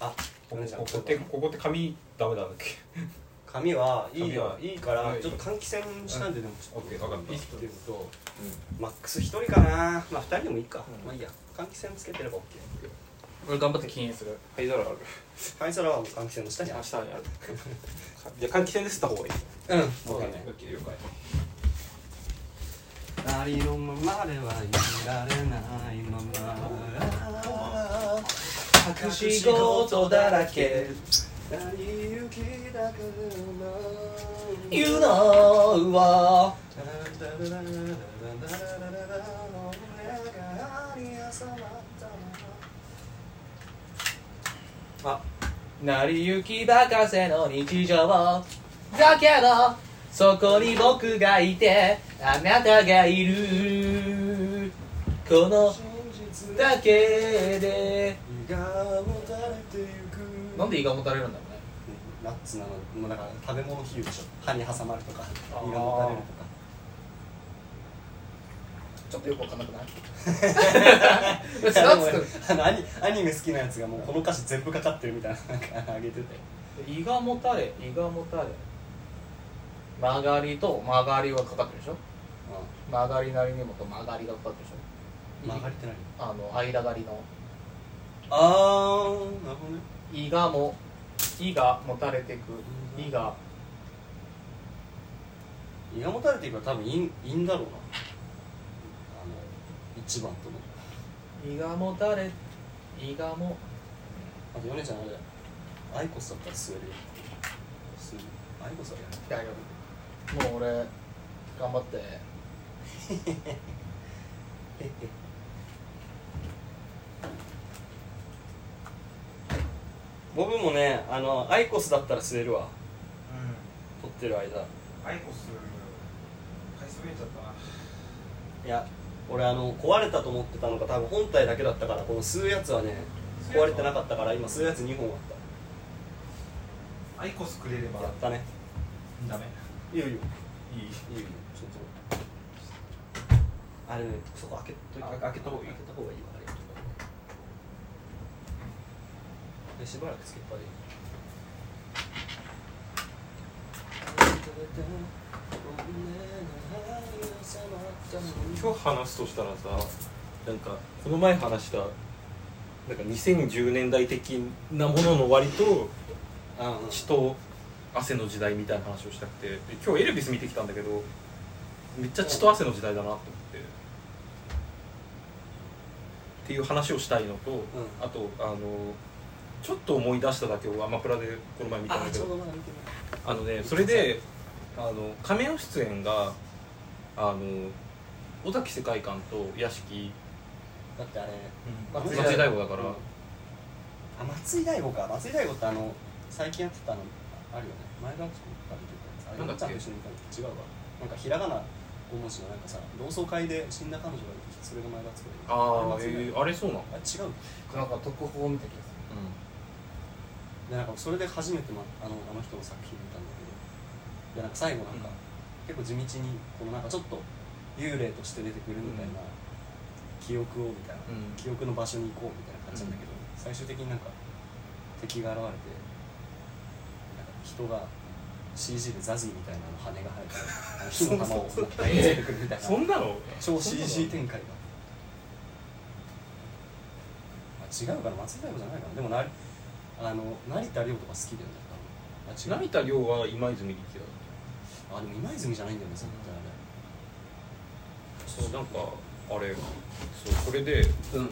あここお姉ちゃんここってここって髪ダメなんだっけ髪は。いいよいいからはい。ちょっと換気扇したんででも。ちょっオッケー分かっいうのとマックス一人かな。まあ二人でもいいか。うん。まあいいや。換気扇つけてれば OK 俺頑張って禁煙す。る灰皿ある。灰皿は換気扇の下にある。明日にある。じゃあ換気扇で吸った方がいい。うん。そうだね了解。ありのままではいられないまま隠し事だらけ。成り行きだけど You know はあ成り行き任せの日常だけどそこに僕がいてあなたがいる。このだけでなんで胃がもたれるんだろうね。ナッツなの。もうだから食べ物比喩でしょ歯に挟まるとか胃がもたれるとか。ちょっとよくわかんなくない？あのアニアニメ好きなやつがもうこの歌詞全部かかってるみたいななんかあげてて。胃がもたれ胃がもたれ。曲がりと曲がりはかかってるでしょ？曲がりなりにもと曲がりがかかってるでしょ？曲がりって何？あの間刈りのあーなるほどね。胃がも胃がもたれてく胃が。胃がもたれていくから多分いいいいんだろうな。あの一番との胃がもたれ胃がも。あと米ちゃんあれアイコスだったら吸えるよ。吸える。アイコスはやる。いやもう俺頑張って。ボ ブもねあのアイコスだったら吸えるわ。撮ってる間。アイコス買いそびれちゃったな。いや俺あの壊れたと思ってたのが多分本体だけだったからこの吸うやつはね壊れてなかったから今吸うやつ2本あっアイコスくれれば。たやったね。ダメ？いいよいいよ。いい？いいよいいよ。ちょっとあれねそこ開けといて。あ開けた方がいい開けた方がいいわありがとうでしばらくつけっぱでいい。今日話すとしたらさなんかこの前話したなんか2010年代的なものの割と血と汗の時代みたいな話をしたくてで今日エルビス見てきたんだけどめっちゃ血と汗の時代だなと思って。っていう話をしたいのと、あとあのちょっと思い出しただけをアマプラでこの前見たんだけど。あのねそれであの仮面出演があの尾崎世界観と屋敷。だってあれ松井松井大悟だから、うん。あ松井大悟か。松井大悟ってあの最近やってたのあるよね。前田敦子が出てたやつ。あれなんだっけ？ちゃんと一緒に見たの違うわ。なんかひらがな5文字のなんかさ同窓会で死んだ彼女が出てそれが前田敦子でああえーあれそうなの？あれ違う。なんか特報みたいな気がすでなんかそれで初めて、ま、あのあの人の作品見たんだけどでなんか最後なんか、結構地道にこのなんかちょっと幽霊として出てくるみたいな、記憶をみたいな、うん。記憶の場所に行こうみたいな感じなんだけど、最終的になんか敵が現れてなんか人が CG でザジーみたいなの羽が生えてあの火の玉を投げてくるみたいな。そんなの？超 CG 展開が、あ、違うかな松井大悟じゃないかな。でもなあの成田凌とか好きだよねあ違う。成田凌は今泉力也あでも今泉じゃないんだよね絶対そうなんかあれそうそれであれうん。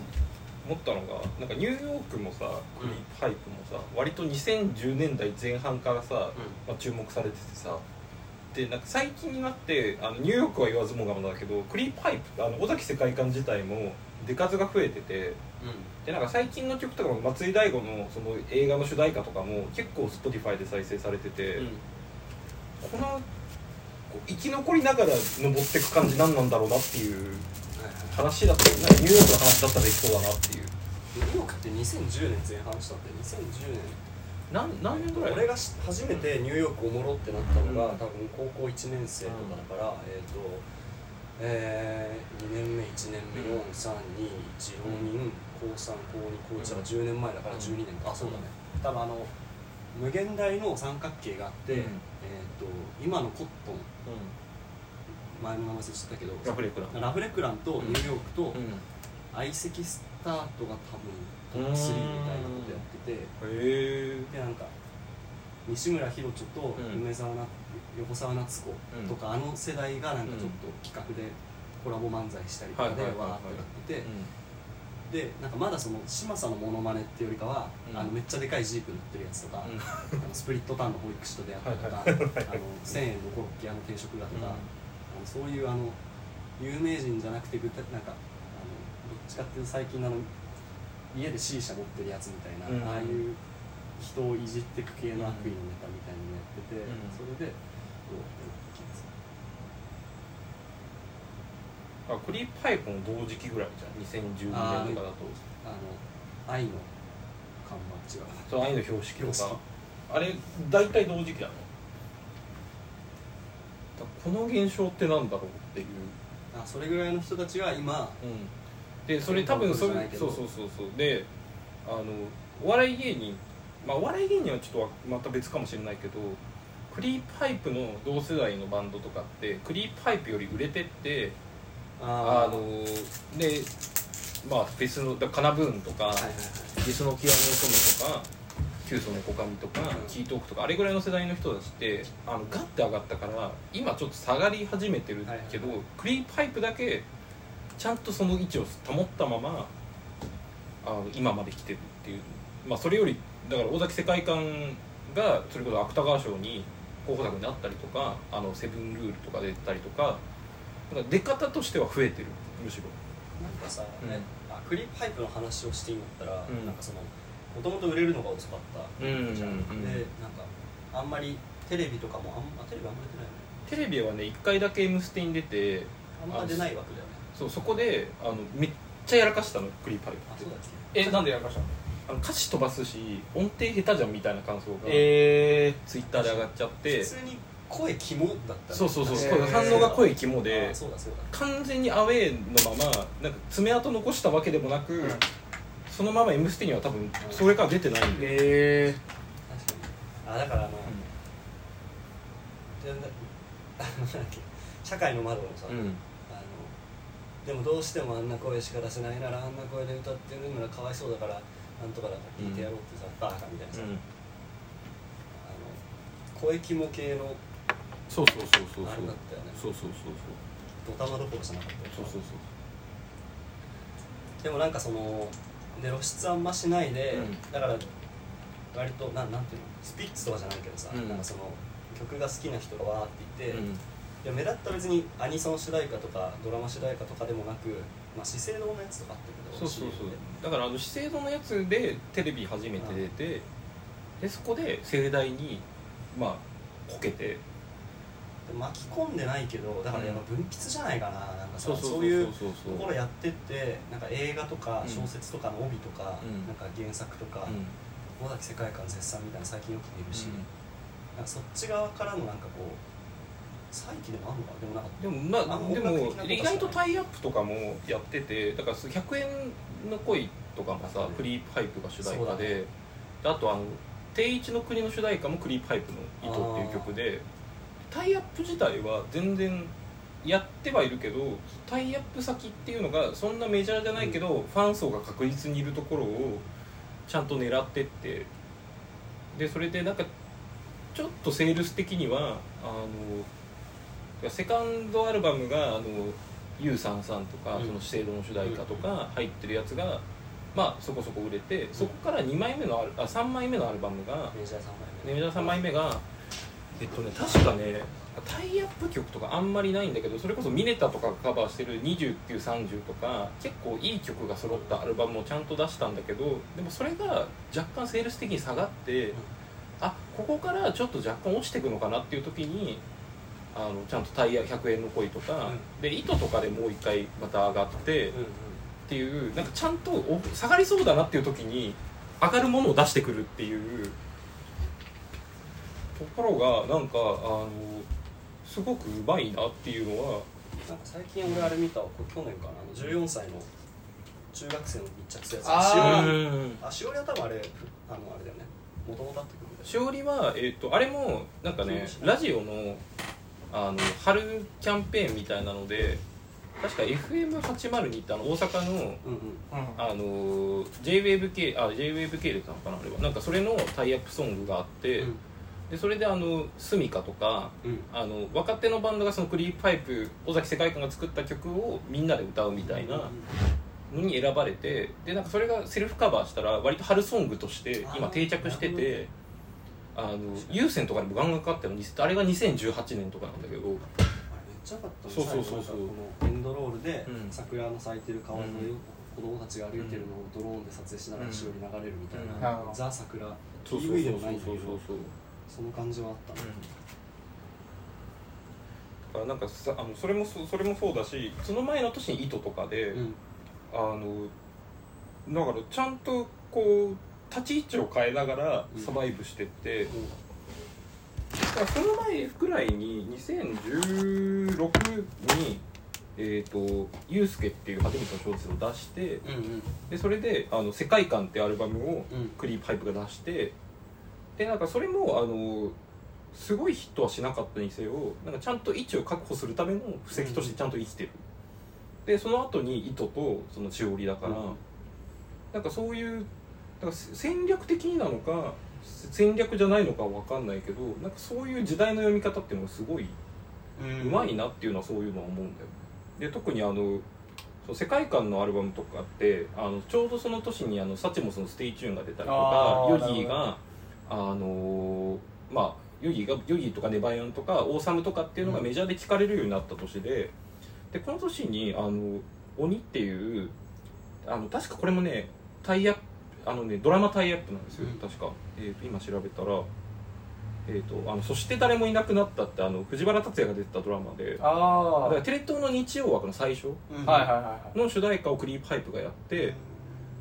思ったのがなんかニューヨークもさクリープハイプもさ割と2010年代前半からさ、まあ、注目されててさでなんか最近になってあのニューヨークは言わずもがなだけどクリープハイプあの尾崎世界観自体も出数が増えててでなんか最近の曲とかも松井大悟のその映画の主題歌とかも結構 Spotify で再生されてて、うんこの生き残りながら登っていく感じ何なんだろうなっていう話だったよなんかニューヨークの話だったらできそうだなっていう。ニューヨークって2010年前半したって2010年。何何年ぐらい？俺がし初めてニューヨークおもろってなったのが、うん。多分高校1年生とかだから、えっ、とえー、2年目1年目432浪人高3高2高1だから10年前だから12年か、あそうだね。多分あの無限大の三角形があって、うん。えー、と今のコットン。前の名前忘れちゃったけどラフレクラン。ラフレクランとニューヨークとうん。相席スタートが多分トップ3みたいなことやっててへえでなんか西村ひろちょとうん。梅沢な横澤夏子とか、あの世代がなんかちょっと企画でコラボ漫才したりとかでわーってやってて、でなんかまだその嶋佐のモノマネっていうよりかは、うん。あのめっちゃでかいジープ乗ってるやつとか、うん。あのスプリットターンの保育士と出会ったとか、はいあの1000円のコロッケ屋の定食だとか、あのそういうあの有名人じゃなくてなんかあのどっちかっていうと最近のあの家で C 社持ってるやつみたいな、うん。ああいう人をいじってく系の悪意のネタみたいなのやってて、うん。それでこうやってきますあクリープハイプも同時期ぐらいじゃん。2012年とかだと。あの愛の看板違うそう愛の標識と標かあれ大体同時期なの？だこの現象ってなんだろうっていう。あそれぐらいの人たちが今うん、でそれ多分それそうそうそうそう。であのお笑い芸人。まあお笑い芸人はちょっとまた別かもしれないけどクリープハイプの同世代のバンドとかってクリープハイプより売れてってああのでまあフェスのだカナブーンとか、ゲスの極み乙女とかキュウソネコカミとか、うん。キートークとかあれぐらいの世代の人たちってあのガッて上がったから今ちょっと下がり始めてるけど、クリープハイプだけちゃんとその位置を保ったままあの今まで来てるっていう、まあ、それよりだから尾崎世界観がそれこそ芥川賞に候補作になったりとか「あのセブンルール」とか出たりとかか出方としては増えてるむしろ。なんかさ、うん。ねあクリープハイプの話をしていいんだったら、うん。なんかそのもともと売れるのが遅かったじゃん、うんうんうんでなんかあんまりテレビとかもあんあテレビあんま出てないよね。テレビはね1回だけ「M ステ」に出てあんま出ないわけだよね。そうそこであのめっちゃやらかしたのクリープハイあプってえなんでやらかしたの？あの歌詞飛ばすし音程下手じゃんみたいな感想がえツイッターで上がっちゃって。普通に声キモだったね。そうそうそう、へー。反応が声肝あでそうだそうだ。完全にアウェーのままなんか爪痕残したわけでもなく、うん。そのまま「M ステ」には多分それから出てないんで、え確かに。あだからあの、でなあのなんだっけ社会の窓のさ、うん。あのでもどうしてもあんな声しか出せないならあんな声で歌ってるのがかわいそうだからなんとかだから聞いてやろうってさ、バーカみたいなさ、うん。あの声肝系のそうそうそうそうそう。だったよね。そうそうそうドタマどころじゃなかったよ。そうそうそうでもなんかそので露出あんましないで、うん。だから割となんなんていうの？スピッツとかじゃないけどさ、うん。なんかその曲が好きな人がわーっていて、うん。いや目立った別にアニソン主題歌とかドラマ主題歌とかでもなく、まあ、資生堂のやつとかあったけどそうそうそう。だからあの資生堂のやつでテレビ初めて出て、でそこで盛大にまあこけてで巻き込んでないけどだからやっぱ文筆じゃないかななんかさそういうところやってってなんか映画とかうん。小説とかの帯とか、うん。なんか原作とか、うん。尾崎世界観絶賛みたいな最近よく見るし、なんかそっち側からのなんかこう再起でもあるのかな？でもなんかでもまあでも意外とタイアップとかもやっててだから100円の恋とかもさ、うん。クリープハイプが主題歌で、ね。であとあの定一の国の主題歌もクリープハイプの「糸」っていう曲でタイアップ自体は全然やってはいるけどタイアップ先っていうのがそんなメジャーじゃないけど、ファン層が確実にいるところをちゃんと狙ってって。でそれでなんかちょっとセールス的にはあのセカンドアルバムがあの U33 とか、うん。その資生堂の主題歌とか入ってるやつが、まあそこそこ売れてそこから2枚目のあ3枚目のアルバムがメジャー3枚目。メジャー3枚目がえっとね確かねタイアップ曲とかあんまりないんだけどそれこそミネタとかがカバーしてる2930とか結構いい曲が揃ったアルバムをちゃんと出したんだけどでもそれが若干セールス的に下がって、あここからちょっと若干落ちていくのかなっていう時にあのちゃんとタイヤ100円の恋とか、うで糸とかでもう一回また上がって、っうんうん。ていうなんかちゃんとお下がりそうだなっていう時に上がるものを出してくるっていうところがなんかあのすごくうまいなっていうのはなんか最近俺あれ見た去年かな。あの14歳の中学生の密着するやつ。あしおーりあしおりは多分あれあのあれだよね。もともとあった曲だよねしおりは、えー、とあれもなんかねラジオのあの春キャンペーンみたいなので確か FM802 ってあの大阪のうんうん。あの JWAVE 系あ JWAVE 系列なのかなあれは。なんかそれのタイアップソングがあって、うんでそれであのスミカとかうん。あの若手のバンドがそのクリープパイプ尾崎世界観が作った曲をみんなで歌うみたいなのに選ばれてでなんかそれがセルフカバーしたら割と春ソングとして今定着しててあの有線とかにもガンガンかかってるのにあれが2018年とかなんだけどめっちゃ良かったねそうそうそうそう。このエンドロールでうん。桜の咲いてる川沿いをうん。子供たちが歩いてるのをドローンで撮影しながらうんしおり流れるみたいうんなうん。ザ・桜。そうそう PV でそうそうそう。もないんだけどその感じはあったね。だからなんかさあのそれもそそれもそうだしその前の年に糸とかで、うん。あのだからちゃんとこう立ち位置を変えながらサバイブしてって、だからその前くらいに2016にえー、とユースケっていう初めての小説を出してうんうん。でそれで「あの世界観」ってアルバムをうん。クリープハイプが出してでなんかそれもあのすごいヒットはしなかったにせよなんかちゃんと位置を確保するための布石としてちゃんと生きてる、でその後に糸とそのしおりだから、うん。なんかそういう戦略的になのか戦略じゃないのかは分かんないけどなんかそういう時代の読み方っていうのがすごいうん。うまいなっていうのはそういうのは思うんだよね。で特にあのそう世界観のアルバムとかってあのちょうどその年にあのサチモスの「ステイチューン」が出たりとかヨギーがあのまあヨギーがヨギーとかネバヤンとかオーサムとかっていうのがメジャーで聴かれるようになった年ででこの年にあの鬼っていうあの確かこれもねタイアップあのねドラマタイアップなんですよ、うん。確か、えー、と今調べたらえー、とあのそして誰もいなくなったってあの藤原竜也が出てたドラマでだあからテレ東の日曜枠の最初の主題歌をクリープハイプがやって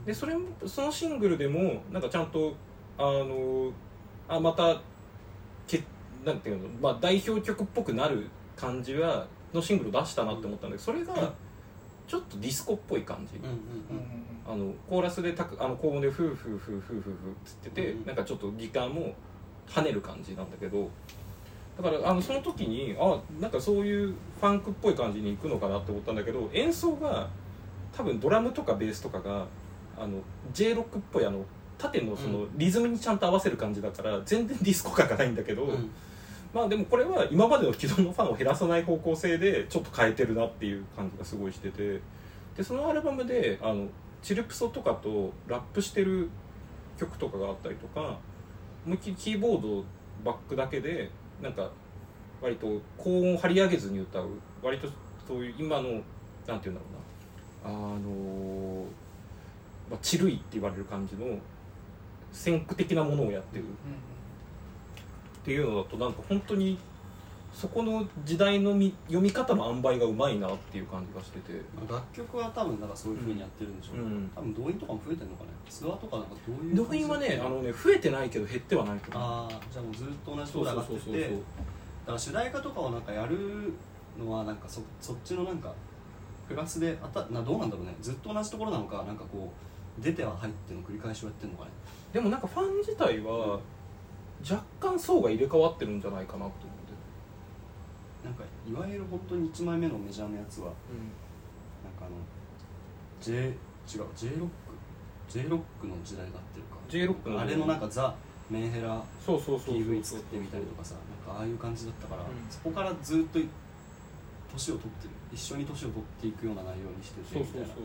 でそれもそのシングルでもなんかちゃんとあのあまたけなんていうの、まあ、代表曲っぽくなる感じはのシングルを出したなって思ったんだけどそれがちょっとディスコっぽい感じ、うんうんうんあのコーラスでたくあの高音で「フーフーフーフーフーフー」っつってて、うんなんかちょっとギターも跳ねる感じなんだけどだからあのその時にあなんかそういうファンクっぽい感じに行くのかなって思ったんだけど演奏が多分ドラムとかベースとかがあの J ロックっぽいあの縦のそのリズムにちゃんと合わせる感じだから全然ディスコ感がないんだけど、まあでもこれは今までの既存のファンを減らさない方向性でちょっと変えてるなっていう感じがすごいしててでそのアルバムであのチルプソとかとラップしてる曲とかがあったりとか思いっきりキーボードバックだけでなんか割と高音を張り上げずに歌う割とそういう今のなんて言うんだろうな。あのまあ、チルいって言われる感じの先駆的なものをやってる。っていうのだとなんか本当にそこの時代のみ読み方の塩梅がうまいなっていう感じがしてて、楽曲は多分なんかそういうふうにやってるんでしょう、うん。多分動員とかも増えてるのかね。ツアーとかなんかどういう動員はねあのね増えてないけど減ってはないとああじゃあもうずっと同じとそうころで上がってそうそうそうてだから主題歌とかをなんかやるのはなんかそそっちのなんかプラスであたなどうなんだろうね。ずっと同じところなのかなんかこう出ては入っての繰り返しをやってるのかねでもなんかファン自体は若干層が入れ替わってるんじゃないかなと思って。なんかいわゆる本当に1枚目のメジャーのやつはなんかあの J 違う J ロック？J ロックの時代があってるか。J ロックのあれのなんかザ・メンヘラそうそうそうそう PV 作ってみたりとかさなんかああいう感じだったから、うん。そこからずっと年を取ってる。一緒に年を取っていくような内容にしててそうそうみたいな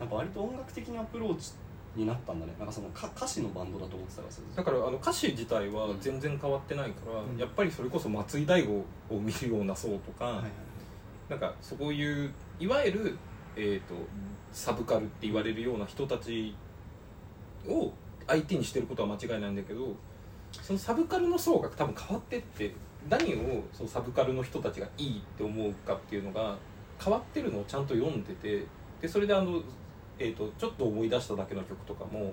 なんか割と音楽的なアプローチになったんだね。なんかその歌歌詞のバンドだと思ってたからさ。だからあの歌詞自体は全然変わってないから、うん。やっぱりそれこそ松井大悟を見るような層とか、はいはい。なんかそういういわゆる、えー、とサブカルって言われるような人たちを相手にしてることは間違いないんだけどそのサブカルの層が多分変わってって何をそのサブカルの人たちがいいって思うかっていうのが変わってるのをちゃんと読んでてでそれであの、えー、とちょっと思い出しただけの曲とかも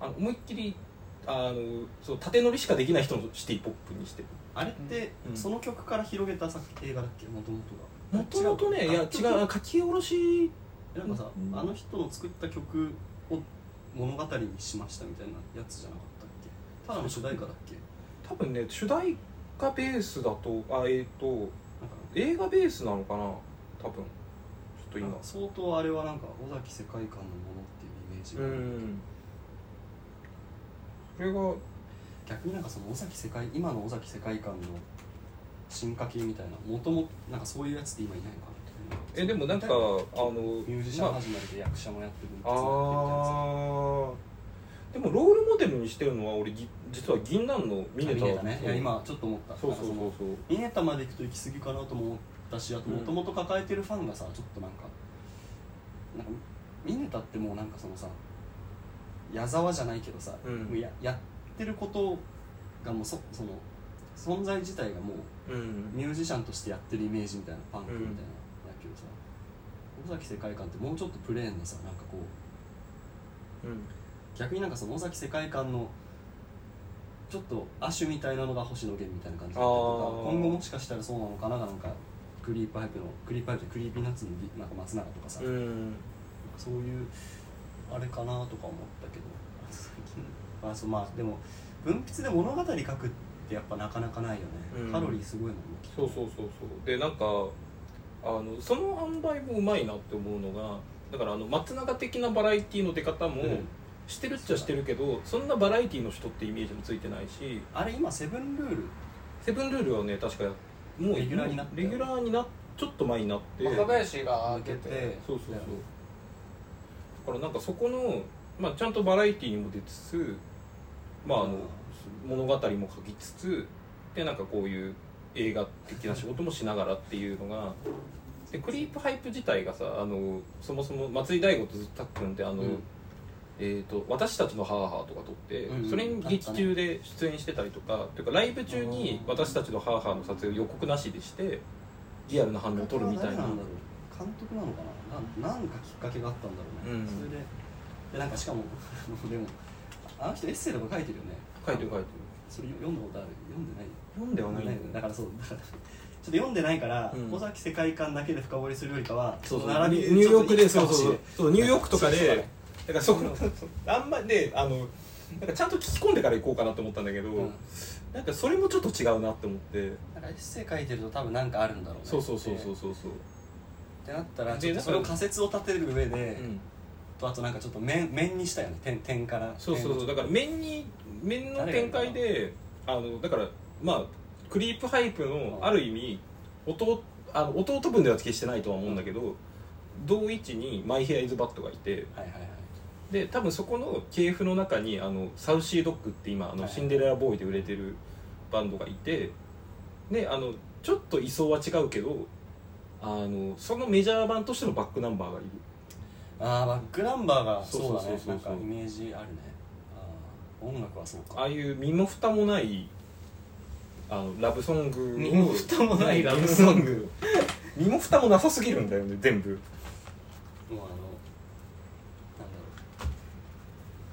あの思いっきりあのそう縦乗りしかできない人のシティ・ポップにしてる。あれって、うん。その曲から広げた作映画だっけ？もともとがもともとねいや違う書き下ろしえなんかさ、うん。あの人の作った曲を物語にしましたみたいなやつじゃなかったっけ？ただの主題歌だっけ？多分ね主題歌ベースだとあえっ、となんか。映画ベースなのかな？多分と今。相当あれはなんか尾崎世界観のものっていうイメージが、うん。それが逆になんかその尾崎世界今の尾崎世界観の進化系みたいなもともなんかそういうやつって今いないのかなえでもなんかあのミュージシャンまあ始まりで役者もやってるあー。でもロールモデルにしてるのは俺ぎ実は銀杏のミネタミネタね。いや今ちょっと思った。そうそうそうそう。のミネタまで行くと行き過ぎかなとも思ったしあとうん。もともと抱えてるファンがさちょっとなんかなんかミネタってもうなんかそのさ矢沢じゃないけどさ、うん。もうややってることがもうそその存在自体がもううん。ミュージシャンとしてやってるイメージみたいなパンクみたいな、うんだけどさ尾崎世界観ってもうちょっとプレーンなさなんかこううん。逆になんかその尾崎世界観のちょっと亜種みたいなのが星野源みたいな感じだったりとか今後もしかしたらそうなのかななんかクリープハイプのクリープハイプでクリーピーナッツのリなんか松永とかさ、うん。そういうあれかなとか思ったけど最近あそうまあでも文筆で物語書くってやっぱなかなかないよね、うん。カロリーすごいもんねそうそうそうそう。でなんかあのその塩梅もうまいなって思うのがだからあの松永的なバラエティの出方もうん。してるっちゃしてるけど、そんなバラエティの人ってイメージもついてないし。あれ今セブンルール？セブンルールはね確かもうレギュラーになレギュラーになちょっと前になって若林が抜けてそうそうそう。だからなんかそこの、まあ、ちゃんとバラエティーにも出つつまああの物語も書きつつでなんかこういう映画的な仕事もしながらっていうのがでクリープハイプ自体がさあのそもそも松井大悟とずったっくんってあの、うんえー、と私たちの母とか撮って、うんうんそれに劇中で出演してたりとかというかライブ中にうん私たちの母の撮影を予告なしでしてリアルな反応を撮るみたいな。監督なのかな？なんなんかきっかけがあったんだろうね、うん。それででなんかしかも でもあの人エッセイとか書いてるよね。書いてる書いてそれ読んだことある？読んでないる読んではない。んだよね。だからそうだからちょっと読んでないから、うん。尾崎世界観だけで深掘りするよりかはそうそう。の並びニューヨークでそうそうそう。ニューヨークとかでだからそこのあんまであのなんかちゃんと聞き込んでから行こうかなと思ったんだけど、うん。なんかそれもちょっと違うなって思って。エッセイ書いてると多分なんかあるんだろうね。そうそうそうそうそうそう。ってなったらでちょっとそれを仮説を立てる上で、うん。とあとなんかちょっと面面にしたよね。点点から。そうそうそう。だから面に面の展開であのだからまあクリープハイプのある意味弟あの弟分では決してないとは思うんだけど、同位置にマイヘアイズバットがいてはいはいはいで多分そこの系譜の中にあのサウシードッグって今あのはい。シンデレラボーイで売れてるバンドがいてであのちょっと位相は違うけどあのそのメジャー版としてのバックナンバーがいる。ああバックナンバーがそうそうだねそう。そうそうなんかイメージあるね。あー音楽はそうか。ああいう身も蓋もないあのラブソングを身も蓋もないラブソング。身も蓋もなさすぎるんだよね全部もうあのなんだろう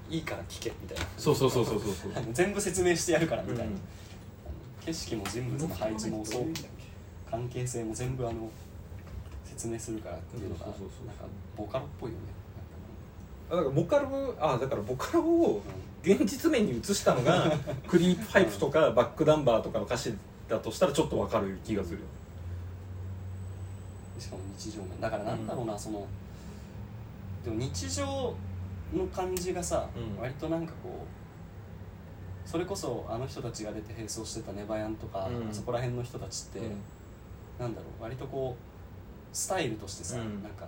いいから聞けみたいな。そうそうそうそうそうそう。全部説明してやるからみたいな、うん。景色も人物の配置もそう。関係性も全部あの説明するからっていうのがなんかボカロっぽいよね。あだからボカロあだからボカロを現実面に移したのが クリープハイプとかバックナンバーとかの歌詞だとしたらちょっとわかる気がするうんしかも日常面。だからなんだろうな、そのでも日常の感じがさ、うん。割となんかこうそれこそあの人たちが出て並走してたネバヤンとか、うん。そこら辺の人たちって、なんだろう割とこうスタイルとしてさ、うん。なんか、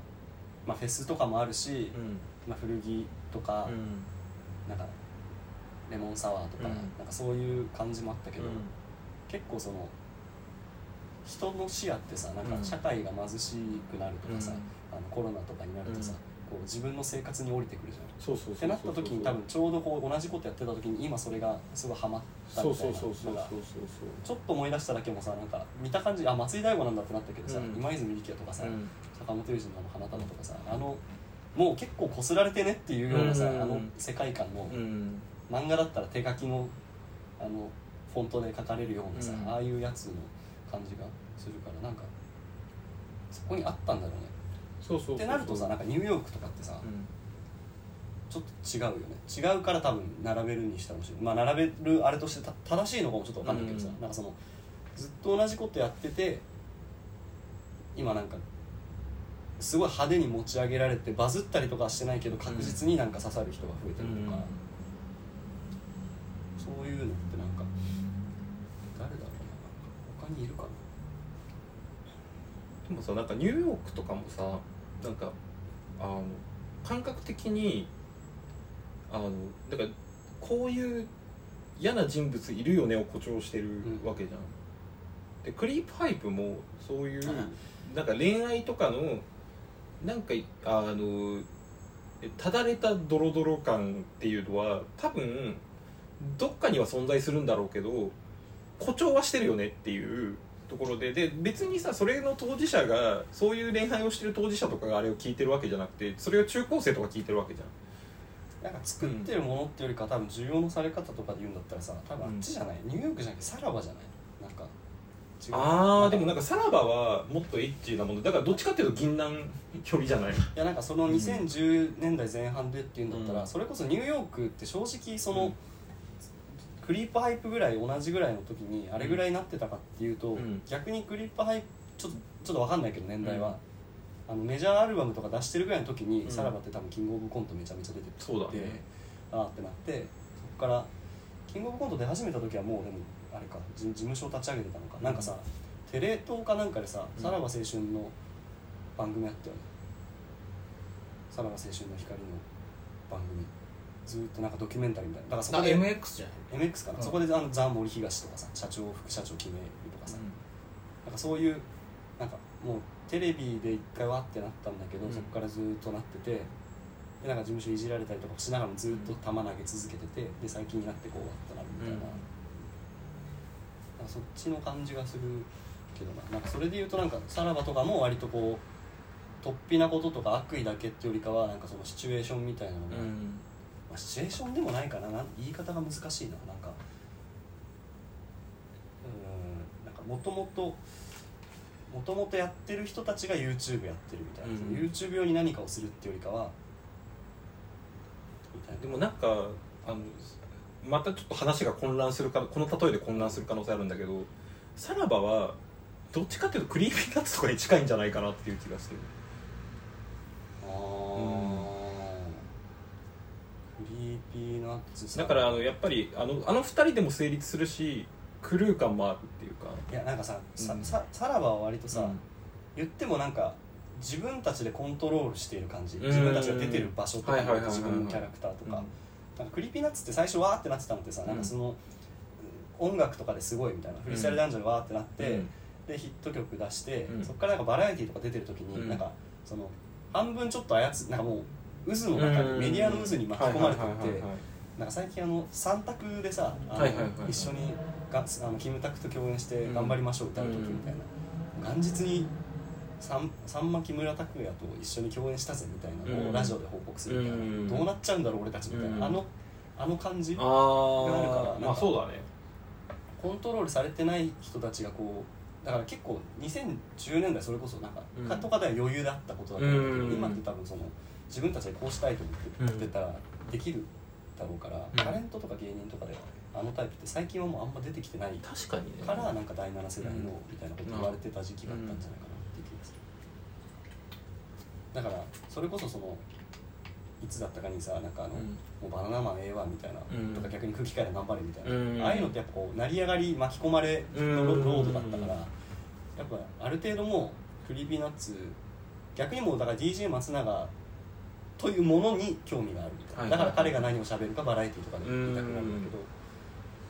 まあ、フェスとかもあるし、うん。まあ、古着とか、うん。なんかレモンサワーとか,、うん。なんかそういう感じもあったけど、うん。結構その人の視野ってさなんうん。か社会が貧しくなるとかさ、うん。あのコロナとかになるとさ、うんこう自分の生活に降りてくるじゃん。そうそうそうそうってなった時に多分ちょうどこう同じことやってた時に今それがすごいハマったみたいなのがちょっと思い出しただけもさなんか見た感じあ松井大悟なんだってなったけどさ、うん今泉力也とかさ、うん坂本龍二のあの花束とかさあのもう結構こすられてねっていうようなさ、うんあの世界観の、うん漫画だったら手書きのあのフォントで書かれるようなさ、うんああいうやつの感じがするからなんかそこにあったんだろうねそうそうってなるとさなんかニューヨークとかってさ、うん。ちょっと違うよね。違うから多分並べるにしたかもしれない。まあ並べるあれとしてた正しいのかもちょっと分かんないけどさ、うん。なんかそのずっと同じことやってて今なんかすごい派手に持ち上げられてバズったりとかはしてないけど確実になんか刺さる人が増えてるとか、そういうのってなんか誰だろうな。他にいるかな。でもさなんかニューヨークとかもさなんかあの感覚的にあのだからこういう嫌な人物いるよねを誇張してるわけじゃん、でクリープハイプもそういうなんか恋愛とかのなんかあのただれたドロドロ感っていうのは多分どっかには存在するんだろうけど誇張はしてるよねっていうところでで別にさそれの当事者がそういう恋愛をしてる当事者とかがあれを聞いてるわけじゃなくてそれを中高生とか聞いてるわけじゃん。なんか作ってるものっていうよりか多分需要のされ方とかで言うんだったらさ多分あっちじゃない、ニューヨークじゃなくてさらばじゃない？なんか違う。あーでもなんかかさらばはもっとエッチなものだからどっちかっていうと銀杏距離じゃない？いやなんかその2010年代前半でっていうんだったら、うん。それこそニューヨークって正直その、うんクリープハイプぐらい同じぐらいの時にあれぐらいになってたかっていうと、うん。逆にクリープハイプちょっとちょっと分かんないけど年代は、あのメジャーアルバムとか出してるぐらいの時に、うん。さらばって多分キングオブコントめちゃめちゃ出ててそうだね。あーってなってそこからキングオブコント出始めた時はもうでもあれか事事務所立ち上げてたのか、なんかさテレ東かなんかでさ「うん。さらば青春」の番組あったよね「さらば青春の光」の番組ずーっとなんかドキュメンタリーみたいな。だからそこあで MX じゃない。MX かな、うん。そこであのザ・森東とかさ社長副社長決めるとかさ、なんかそういうなんかもうテレビで一回わってなったんだけど、うん。そこからずーっとなっててでなんか事務所いじられたりとかしながらもずっと球投げ続けててで最近になってこうわっとなるみたいな,、なんかそっちの感じがするけどな。なんかそれで言うとなんかさらばとかも割とこう突飛なこととか悪意だけってよりかはなんかそのシチュエーションみたいなのが、うんまあ、シチュエーションでもないかな。なん言い方が難しいな。なんかうんなんかもともともともとやってる人たちが YouTube やってるみたいな、うん YouTube 用に何かをするっていうよりかはみたいな。でもなんかあのまたちょっと話が混乱するかこの例えで混乱する可能性あるんだけどさらばはどっちかっていうとクリーピーナッツとかに近いんじゃないかなっていう気がして。るあークリーピーナッツさだからあのやっぱりあのあの二人でも成立するしクルー感もあるっていうか。いやなんかさ、さうん。ささらばは割とさ、うん。言ってもなんか自分たちでコントロールしている感じ。うん。自分たちが出てる場所とかはいはいはいはいはい。自分のキャラクターとか。なんかクリーピーナッツって最初わーってなってたのってさ、うん。なんかその音楽とかですごいみたいなフリースタイルダンジョンでわーってなって、うん。でヒット曲出して、うん。そこからなんかバラエティーとか出てる時に、うん。なんかその半分ちょっと操なんかもう渦の中に、メディアの渦に巻き込まれてはいはいはいってはいなんか最近あの三択でさあの、はいはいはい。はい一緒にがあのキムタクと共演して頑張りましょう歌う時みたいな、元日にさんさんま木村拓哉と一緒に共演したぜみたいなのうん。をラジオで報告するみたいな、うん。どうなっちゃうんだろう俺たちみたいな、うん。あのあの感じあがあるからなんかあまあそうだね。コントロールされてない人たちがこうだから結構2010年代それこそなんか、うん。かとかでは余裕だったことだと思うんだけど、うん。今って多分その自分たちでこうしたいと思ってたらできるだろうから、タレントとか芸人とかではあのタイプって最近はもうあんま出てきてない確かにね。からなんか第7世代のうん。みたいなこと言われてた時期があったんじゃないかなっていう気がする。だからそれこそそのいつだったかにさなんかあの、うん。もうバナナマンええわみたいな、うん。とか逆に空気階段頑張れみたいな、うん。ああいうのってやっぱこう成り上がり巻き込まれうん。のロロードだったから、やっぱある程度もうクリーピーナッツ逆にもうだから DJ 松永というものに興味があるみたいな、はい。だから彼が何を喋るかバラエティーとかで見たくなるんだけど、うん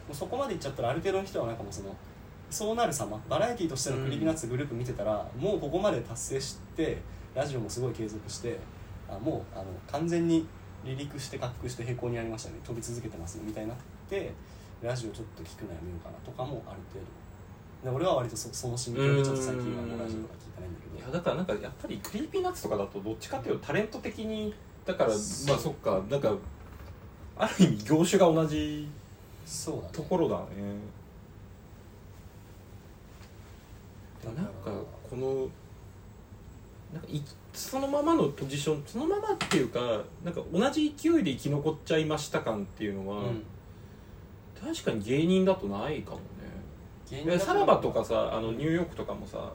もうそこまでいっちゃったらある程度の人はなんかもうそのそうなる様バラエティーとしてのクリーピーナッツグループ見てたら、もうここまで達成してラジオもすごい継続してあもうあの完全に離陸して滑空して平行にやりましたね。飛び続けてますみたいになってラジオちょっと聞くのやめようかなとかもある程度で俺は割とそその心境でちょっと最近はもうラジオとか聞いてないんだけど。いやだからなんかやっぱりクリーピーナッツとかだとどっちかっていうとタレント的にだからまあそっかなんかある意味業種が同じそうだね。ところだね。だなんかこのなんかいそのままのポジションそのままっていうかなんか同じ勢いで生き残っちゃいました感っていうのは、うん。確かに芸人だとないかもさらばとかさあのニューヨークとかもさ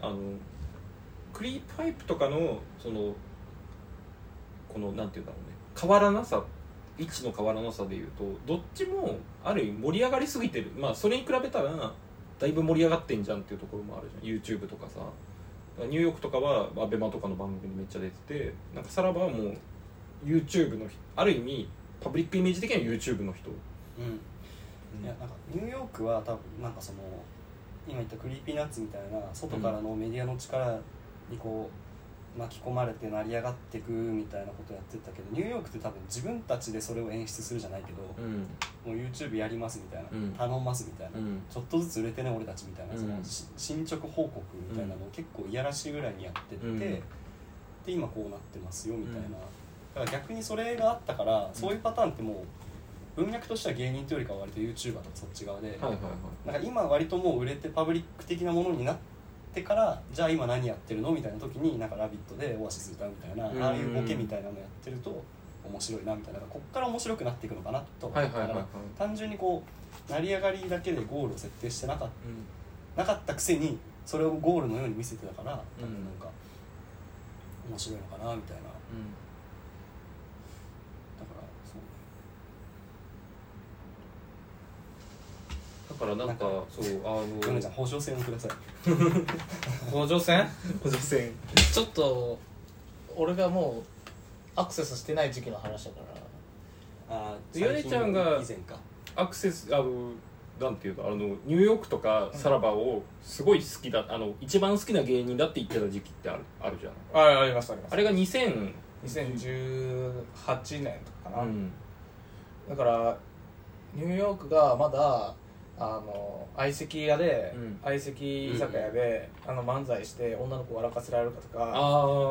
あのクリープハイプとかのそのこのなんていうんだろうね。変わらなさ位置の変わらなさでいうとどっちもある意味盛り上がりすぎてる。まあそれに比べたらだいぶ盛り上がってんじゃんっていうところもあるじゃん。YouTube とかさ。ニューヨークとかはアベマとかの番組にめっちゃ出ててなんかさらばはもう YouTube の人ある意味パブリックイメージ的には YouTube の人。うんいやなんかニューヨークは多分なんかその今言ったクリーピーナッツみたいな外からのメディアの力にこう巻き込まれて成り上がっていくみたいなことやってたけどニューヨークって多分自分たちでそれを演出するじゃないけど、うん。もう YouTube やりますみたいな、うん。頼ますみたいな、うんちょっとずつ売れてね俺たちみたいな、うん。そのし進捗報告みたいなのを結構いやらしいぐらいにやってって、うん。で今こうなってますよみたいな、うんだから逆にそれがあったからそういうパターンってもう文脈としては芸人というよりかは割と YouTuber とかそっち側で、はいはいはい。なんか今割ともう売れてパブリック的なものになってからじゃあ今何やってるのみたいな時になんか「ラビット!」でオアシス歌うみたいな、うん。ああいうボケみたいなのやってると面白いなみたいなこっから面白くなっていくのかなと。思ったから単純にこう成り上がりだけでゴールを設定してなかったなかったくせにそれをゴールのように見せてたから多分なんか面白いのかなみたいな。だからそうだからなんかそうあのヨネちゃん補助線をください。補助線？補助線。ちょっと俺がもうアクセスしてない時期の話だから。あヨネちゃんが以前か。アクセスあのなんていうかあのニューヨークとかさらばをすごい好きだあの一番好きな芸人だって言ってた時期ってあるあるじゃん。あありますあります。あれが2000 2018年とかかな、うん。だからニューヨークがまだあの相席屋で、うん。相席居酒屋で、あの漫才して女の子笑かせられるかとかあ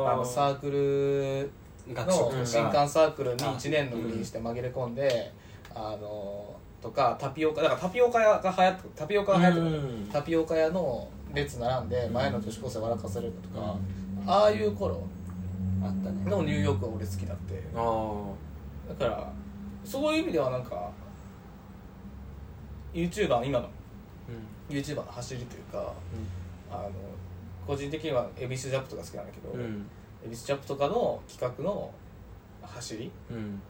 ああのサークル学食とか。の新刊サークルにあ1年のふりにして紛れ込んで、あのとかタピオカだからタピオカ屋が流行ってタピオカが流行ってる、うん。タピオカ屋の列並んで前の女子高生笑かせるかとか、ああいう頃あったね。のニューヨークが俺好きだって。あだからそういう意味ではなんか YouTuber の。今の YouTuber の走りというかあの個人的にはエビスジャップとか好きなんだけど、うん。うんエビスジャップとかの企画の走りうん。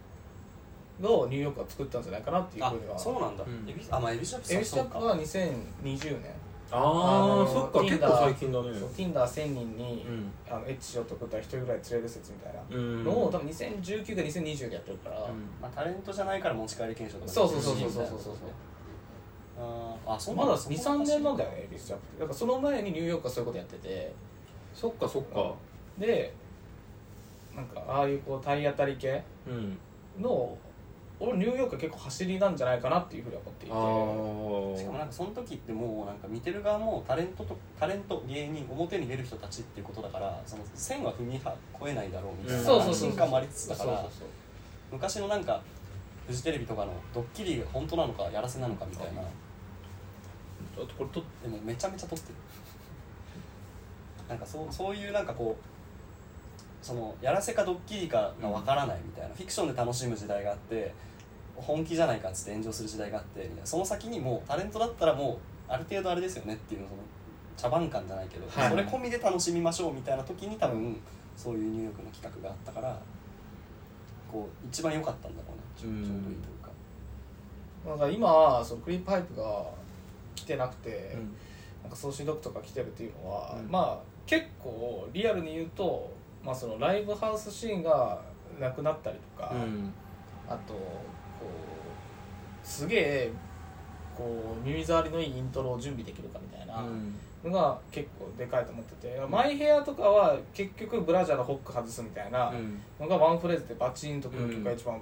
をニューヨークが作ったんじゃないかなっていうあふうには。そうなんだ、うん。エビあまあエビシャップエビスジャップは2020年あのあそっか結構最近だね。そう Tinder1000 人に、うん。あのエッチしようと送ったら一人ぐらい連れる説みたいな。うん。のを多分2019か2020でやってるから、まあ、タレントじゃないから持ち帰り検証とかそうそうそうそうそうそうそうあそうまだそこ23年な。んだよねエビスジャップってだからその前にニューヨークはそういうことやってて。そっかそっか。でなんかああいうこう体当たり系うん。の俺ニューヨークは結構走りなんじゃないかなっていうふうに思っていて。しかもなんかその時ってもうなんか見てる側もタレントとタレント芸人表に出る人たちっていうことだからその線は踏み越えないだろうみたいなそうそうそうそう。安心感もありつつだから昔のなんかフジテレビとかのドッキリが本当なのかやらせなのかみたいなあとこれとでもめちゃめちゃ撮ってる。なんかそうそういうなんかこうそのやらせかドッキリかがわからないみたいな、フィクションで楽しむ時代があって本気じゃないかっつって炎上する時代があってみたいなその先にもうタレントだったらもうある程度あれですよねっていうのその茶番感じゃないけど、はい。それ込みで楽しみましょうみたいな時に多分そういうニューヨークの企画があったからこう一番良かったんだろうねちょちょうどいいというか。なんか今そのクリープハイプが来てなくて、うん。なんか送信ドックとか来てるっていうのは、うん。まあ結構リアルに言うと、まあ、そのライブハウスシーンがなくなったりとか、うん。あとこうすげえこう耳障りのいいイントロを準備できるかみたいなのが結構でかいと思ってて、マイヘアとかは結局ブラジャーのホック外すみたいなうん。のがワンフレーズでバチンとくる曲が一番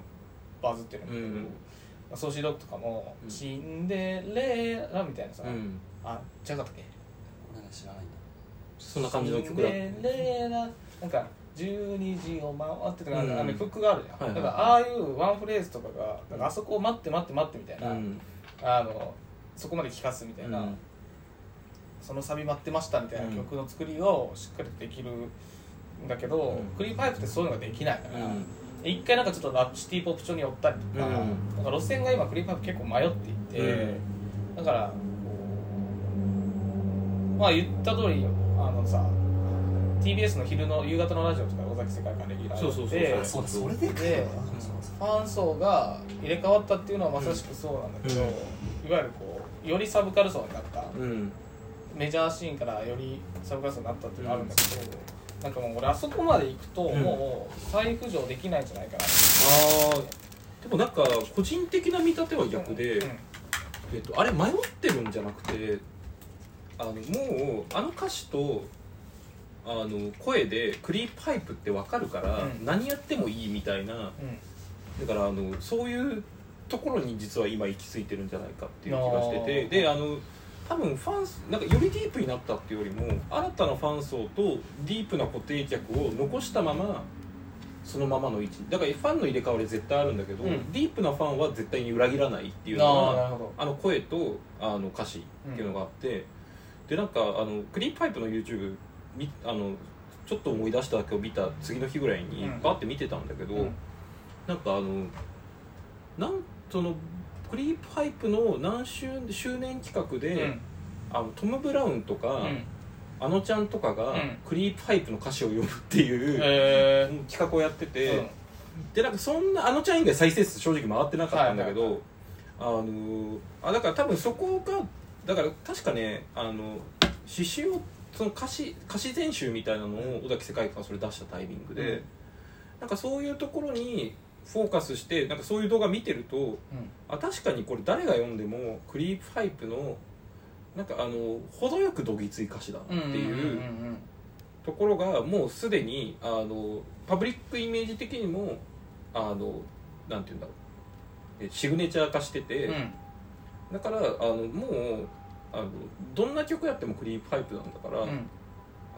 バズってるんだけど、うんまあソーシードッグとかも「うん。シンデレラ」みたいなさ、うん。あ違かったっけ？俺ね知らないんだそんな感じの曲だ。シンデレラなんか12時を回ってとか、うん。あのフックがあるじゃん、はいはいだからああいうワンフレーズとかがなんかあそこを待って待って待ってみたいな、うん。あのそこまで聴かすみたいな、うん。そのサビ待ってましたみたいな曲の作りをしっかりできるだけど、うん。クリープハイプってそういうのができないから、うん一回なんかちょっとラップシティポップ調に寄ったりとか,、うん。なんか路線が今クリープハイプ結構迷っていて、だからこうまあ言った通りあのさ TBS の昼の夕方のラジオとか尾崎世界観レギュラーそうそうそうそう。だそれででなファン層が入れ替わったっていうのはまさしくそうなんだけど、うん。いわゆるこうよりサブカル層になった、うん。メジャーシーンからよりサブカル層になったっていうのがあるんだけど、なんかもう俺あそこまで行くとうん。もう再浮上できないんじゃないかな。あー。でもなんか個人的な見立ては逆で、うんえっと、あれ迷ってるんじゃなくてあのもうあの歌詞とあの声でクリープハイプって分かるから、うん。何やってもいいみたいなうん。だからあのそういうところに実は今行き着いてるんじゃないかっていう気がしててであの多分ファンなんかよりディープになったっていうよりも新たなファン層とディープな固定客を残したままそのままの位置。だからファンの入れ替わり絶対あるんだけど、うん。ディープなファンは絶対に裏切らないっていうのがあの声とあの歌詞っていうのがあって、でなんかあのクリープハイプの YouTube みあのちょっと思い出しただけを見た次の日ぐらいにうん。バーって見てたんだけど、うん。なんかあのなんそのクリープハイプの何周周年企画で、うん。あのトム・ブラウンとか、うん。あのちゃんとかが、うん。クリープハイプの歌詞を読むっていう、え企画をやってーて、うん。でなんかそんなあのちゃん以外再生数正直回ってなかったんだけど、はいはい。あのあだから多分そこがだから確かねあの詩集をその歌詞歌詞全集みたいなのを尾崎世界観がそれ出したタイミングで、うん。なんかそういうところにフォーカスしてなんかそういう動画見てるとうん。あ確かにこれ誰が読んでもクリープハイプのなんかあの程よくどぎつい歌詞だなっていう。ところがもうすでにあのパブリックイメージ的にもあのなんて言うんだろう。えシグネチャー化してて、うん。だからあのもうあのどんな曲やってもクリープハイプなんだから、うん。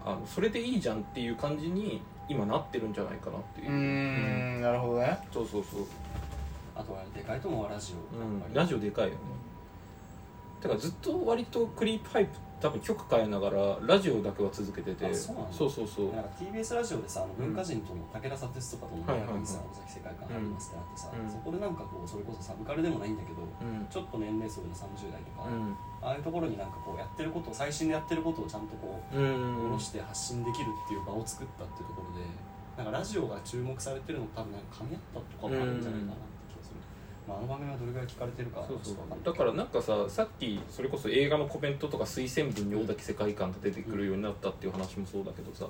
あのそれでいいじゃんっていう感じに今なってるんじゃないかなっていう。うーんなるほどね。そうそうそう、あとはでかいと思うわラジオ、うん、ラジオでかいよね。だからずっと割とクリープハイプ多分曲変えながらラジオだけは続けてて。あそうそうそうそう。なんか TBS ラジオでさあの文化人との武田砂鉄とかとのはいはいはい。中にさ尾崎世界観ありますってなってさ、うん。そこでなんかこうそれこそサブカルでもないんだけどうん。ちょっと年齢層で30代とか、うん。ああいうところになんかこうやってることを最新でやってることをちゃんとこううん。下ろして発信できるっていう場を作ったっていうところでなんかラジオが注目されてるの多分なんか噛み合ったとかもあるんじゃないかなまあ、あの番組はどれぐらい聞かれてるかはそうそう。だからなんかささっきそれこそ映画のコメントとか推薦文に大滝世界観が出てくるようになったっていう話もそうだけどさ。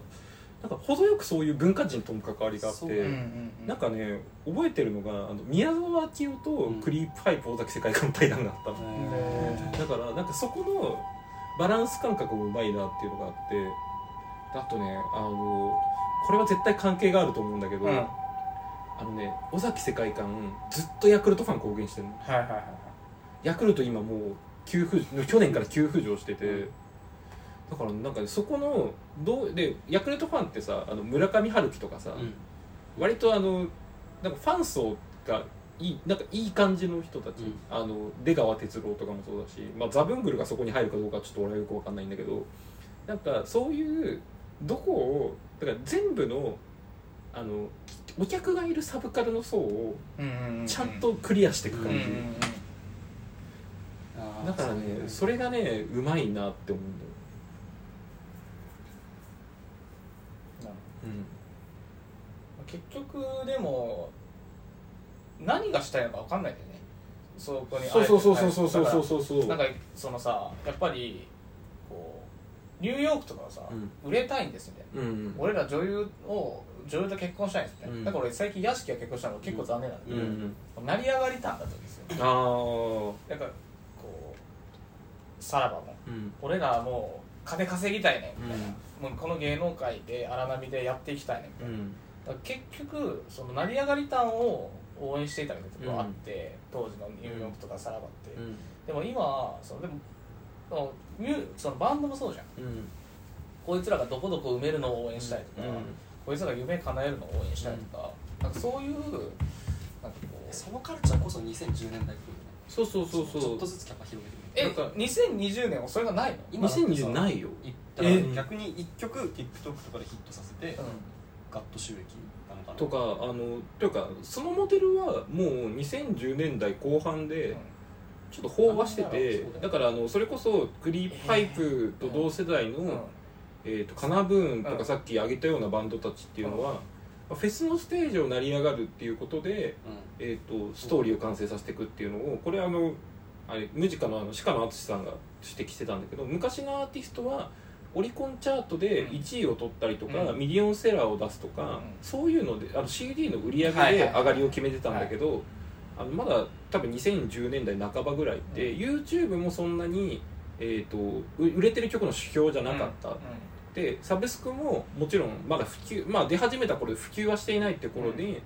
なんか程よくそういう文化人との関わりがあって、う。んうんうん。なんかね覚えてるのがあの宮沢明夫とクリープハイプ大滝世界観の対談があったの、へー。だからなんかそこのバランス感覚もうまいなっていうのがあって。であとねあのこれは絶対関係があると思うんだけど、うんあのね尾崎世界観ずっとヤクルトファン公言してるの。はいはいはいはい。ヤクルト今もう急浮去年から急浮上してて、うん。だからなんかねそこのどうでヤクルトファンってさあの村上春樹とかさ、うん。割とあのなんかファン層がいいなんかいい感じの人たち、うん。あの出川哲朗とかもそうだし、まあ、ザブングルがそこに入るかどうかはちょっと俺はよくわかんないんだけどなんかそういうどこをだから全部のあのお客がいるサブカルの層をうんうんうんちゃんとクリアしていく感じ、うんうんうん。だからねそれがねうまいなって思うんだよ、うん。結局でも何がしたいのか分かんないんだよね。そこにそうそうそうそうそうそうそう。そうそうなんかそのさやっぱりこうニューヨークとかはさ、売れたいんですみたいな、うんうん。俺ら女優を女優と結婚したいんですうん。だから俺最近屋敷が結婚したのが結構残念なんだけうど、ん。成り上がりたんだったんですよ。ああだからこうさらばもうん。俺らはもう金稼ぎたいねみたいな、うん。もうこの芸能界で荒波でやっていきたいねみたいな、結局その成り上がり感を応援していたみたいなところがあって、当時のニューヨークとかさらばって、うん。でも今はそのでもそのバンドもそうじゃん。うん。こいつらがどこどこ埋めるのを応援したいとか、うんこいつらが夢叶えるのを応援したいとか,、なんかそういうなんかこうそのカルチャーこそ2010年代っぽいよね。そうそうそうそう。ちょっとずつキャパ広げてえなんか2020年はそれがないの？今だってさ2020ないよ。いだからえ？逆に1曲 TikTok とかでヒットさせて、うん。カット収益なのかな。とかあのというかそのモデルはもう2010年代後半でちょっと飽和してあてそうだからあのそれこそクリープハイプと同世代の、うんえー、とカナブーンとうん。かさっき挙げたようなバンドたちっていうのは、フェスのステージを成り上がるっていうことで、うん。えー、とストーリーを完成させていくっていうのをこれあのあれムジカのあの鹿野淳さんが指摘してたんだけど昔のアーティストはオリコンチャートで1位を取ったりとか、うん。ミリオンセラーを出すとか、うん。そういうのであの CD の売り上げではいはいはい。上がりを決めてたんだけど、あのまだ多分2010年代半ばぐらいって、う YouTube もそんなに、えー、とう売れてる曲の指標じゃなかった。うんでサブスクももちろんまだ普及まあ出始めた頃で普及はしていないって頃で、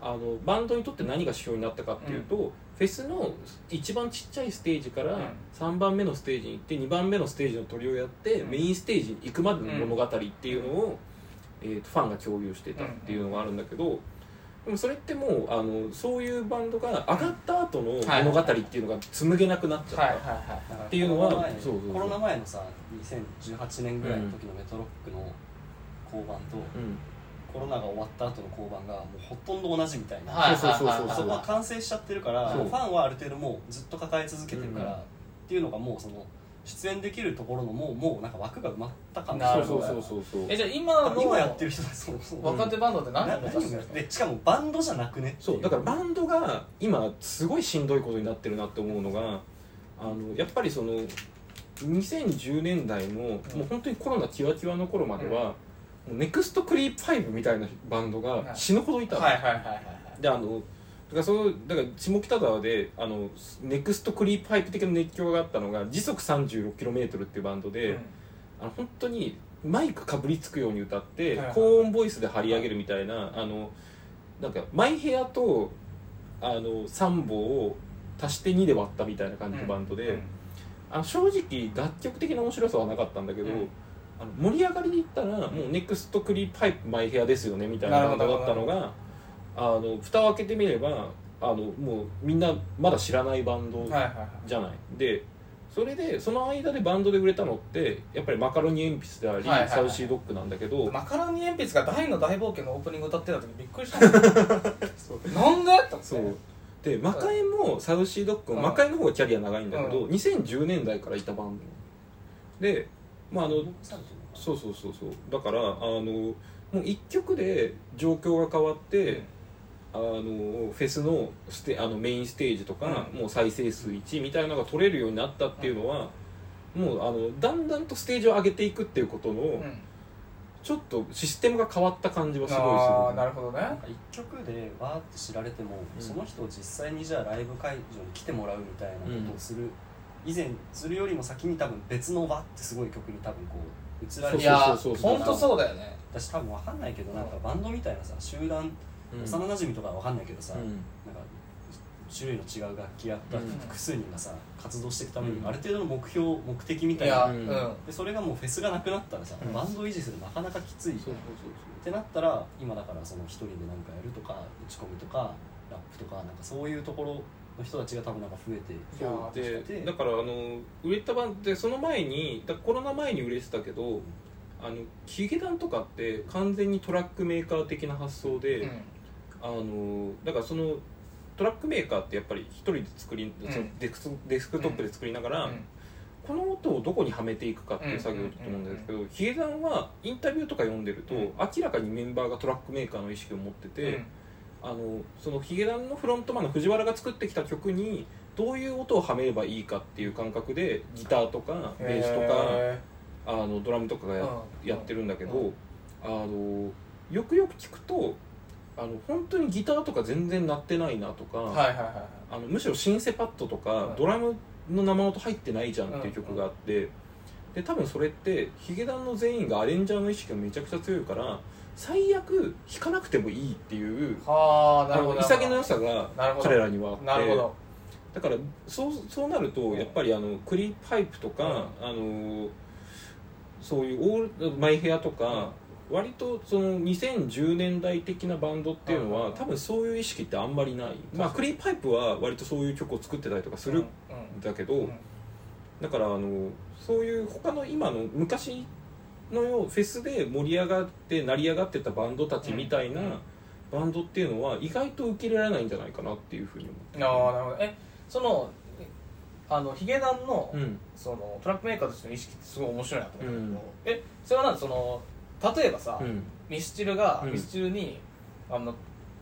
あのバンドにとって何が指標になったかっていうと、フェスの一番ちっちゃいステージからうん。3番目のステージに行って2番目のステージの鳥をやって、うん。メインステージに行くまでの物語っていうのを、えーとファンが共有してたっていうのがあるんだけど、でもそれってもうあのそういうバンドが上がった後の物語っていうのが紡げなくなっちゃった。っていうのはコロナ前のさ2018年ぐらいの時のメトロックの交番と、うん。コロナが終わった後の交番がもうほとんど同じみたいな、はいそこは完成しちゃってるからファンはある程度もうずっと抱え続けてるから、うん。っていうのがもうその出演できるところのもうもうなんか枠が埋まった感なるほど。そうそうそうそうえじゃあ今の今やってる人たちそうそう。若手バンドって何なを目指してるんですかでしかもバンドじゃなくねそうだからバンドが今すごいしんどいことになってるなって思うのがあのやっぱりその2010年代の、もう本当にコロナキワキワの頃までは、もうネクストクリープハイプみたいなバンドが死ぬほどいたの、はいはいはいはいはい。であのだからそのだから下北沢であのネクストクリープハイプ的な熱狂があったのが時速 36km っていうバンドで、うん。あの本当にマイクかぶりつくように歌って、はいはい高音ボイスで張り上げるみたいなあのなんかマイヘアとあの3本を足して2で割ったみたいな感じのバンドで、うん。あの正直楽曲的な面白さはなかったんだけど、うん。あの盛り上がりで言ったらもうネクストクリープハイプマイヘアですよねみたいなバンドだったのがあの蓋を開けてみればあのもうみんなまだ知らないバンドはいはいはい。じゃない、でそれでその間でバンドで売れたのってやっぱりマカロニえんぴつであり、はいはいはい。サウシードッグなんだけどマカロニ鉛筆が大の大冒険のオープニング歌ってた時びっくりしたもん なんでって思ってそう。でマカエもサウシードッグもうんマカエの方がキャリア長いんだけど、う2010年代からいたバンド。でまああのそうそうそうそう。だからあのもう一曲で状況が変わって、あのフェスのステあのメインステージとか、うん。もう再生数1みたいなのが取れるようになったっていうのは、もうあのだんだんとステージを上げていくっていうことの、うん。ちょっとシステムが変わった感じはすごいすああるなるほどね。一曲でわーって知られても、うん。その人を実際にじゃあライブ会場に来てもらうみたいなことをする、以前するよりも先に多分別のわってすごい曲に多分こう移られていやそうそうそうそう本当そうだよね私多分わかん。ないけどなんかバンドみたいなさ集団、うん。幼馴染とかはわかんないけどさ、うん。なんか種類の違う楽器やったうん。複数人がさ活動していくためにうん。ある程度の目標目的みたいなうんうん。でそれがもうフェスがなくなったらさ、うん。バンドを維持するのなかなかきついそうそうってなったら今だからその一人で何かやるとか打ち込みとかラップとかなんかそういうところの人たちが多分なんか増えてそうでだからあの売れたバンドでその前にだコロナ前に売れてたけどあのヒゲダンとかって完全にトラックメーカー的な発想で、うんあのだからそのトラックメーカーってやっぱり一人で作り、うん。そのデスクデスクトップで作りながら、うん。この音をどこにはめていくかっていう作業だと思うんですけど、ヒゲダンはインタビューとか読んでると、うん。明らかにメンバーがトラックメーカーの意識を持ってて、あのそのヒゲダンのフロントマンの藤原が作ってきた曲にどういう音をはめればいいかっていう感覚でギターとかベースとかへあのドラムとかがや,、ってるんだけど、うん。あのよくよく聞くとあの本当にギターとか全然鳴ってないなとか、ーはいはいはいはい。あのむしろシンセパッドとか、うんドラムの生音入ってないじゃんっていう曲があって、で多分それってヒゲダンの全員がアレンジャーの意識がめちゃくちゃ強いから最悪弾かなくてもいいっていうはあなるほど。の潔さの良さが彼らにはあってなるほど。だからそうそうなるとやっぱりあのクリープハイプとか、あのそういうオールマイヘアとか、割とその2010年代的なバンドっていうのは、うん。多分そういう意識ってあんまりない、まあ、クリープハイプは割とそういう曲を作ってたりとかするんだけど、うん。うん。だからあのそういう他の今の昔のよフェスで盛り上がって成り上がってたバンドたちみたいなうん。バンドっていうのは意外と受け入れられないんじゃないかなっていうふうに思って。ああなるほど。えそのあのヒゲダンの,、うん。そのトラックメーカーとしての意識ってすごい面白いなと思うんだけど、えそれはなんその例えばさ、うん。ミスチルが、うん。ミスチルにあの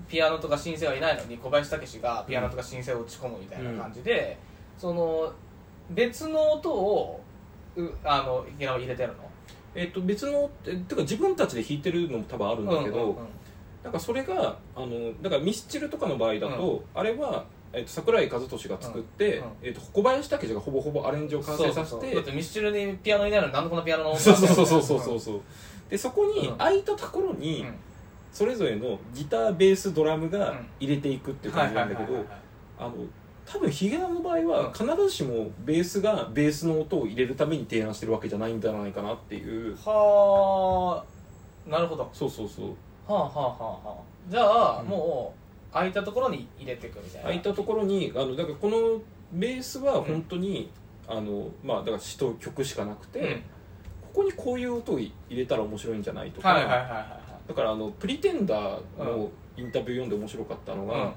ピアノとかシンセはいないのに小林武史がピアノとかシンセを打ち込むみたいな感じで、その別の音をうあの入れてるの？えっと別のえてか自分たちで弾いてるのも多分あるんだけど、うんうんうん。なんかそれがあのだからミスチルとかの場合だと、あれは、えっと桜井和寿が作って、うんうんえっと小林武史がほぼほぼアレンジを完成させてだってミスチルにピアノいないのになんでこのピアノのそうそうそうそうそうそうでそこにうん。空いたところに、うん。それぞれのギターベースドラムが入れていくっていう感じなんだけどあの多分ヒゲダンの場合は必ずしもベースがベースの音を入れるために提案してるわけじゃないんじゃないかなっていう。はあなるほど。はそうそうそう。あはあはあはあ。じゃあ、うん。もう空いたところに入れていくみたいな。空いたところにあのだからこのベースは本当に、あのまあだから詩と曲しかなくて、うんここにこういう音を入れたら面白いんじゃないとか、はいはいはいはいはい。だからあのプリテンダーのインタビュー読んで面白かったのが、うん。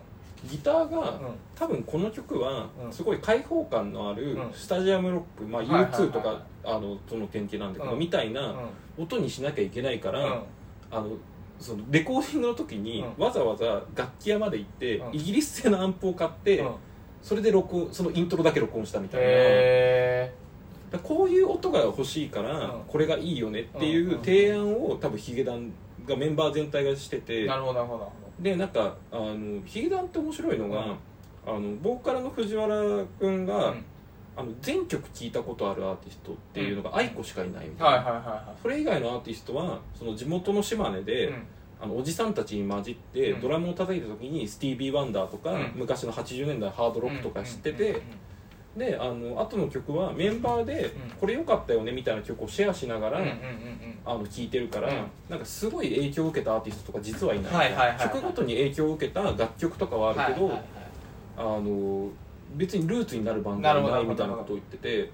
ギターが、うん。多分この曲はうん。すごい開放感のあるうん。スタジアムロック、まあ、はいはいはい U2 とかあのその典型なんだけど、うん。みたいなうん。音にしなきゃいけないから、うん。あのそのレコーディングの時にうわざわざ楽器屋まで行って、うん。イギリス製のアンプを買って、うん。それで録音そのイントロだけ録音したみたいな、へこういう音が欲しいから、うん。これがいいよねっていう提案を多分ヒゲダンがメンバー全体がしてて。えなるほどなるほど。でなんかあのヒゲダンって面白いのが、うん。あのボーカルの藤原君が、うん。あの全曲聴いたことあるアーティストっていうのが愛子しかいないみたいな、それ以外のアーティストはその地元の島根で、あのおじさんたちに混じって、うん。ドラムを叩いた時にスティービー・ワンダーとか、うん。昔の80年代ハードロックとか知ってて、であの後の曲はメンバーで、うん。これ良かったよねみたいな曲をシェアしながら、うんうんうんあの聴いてるから、うん。なんかすごい影響を受けたアーティストとか実はいない、はいはい曲ごとに影響を受けた楽曲とかはあるけど、はいはいはいあの別にルーツになるバンドはないみたいなことを言ってて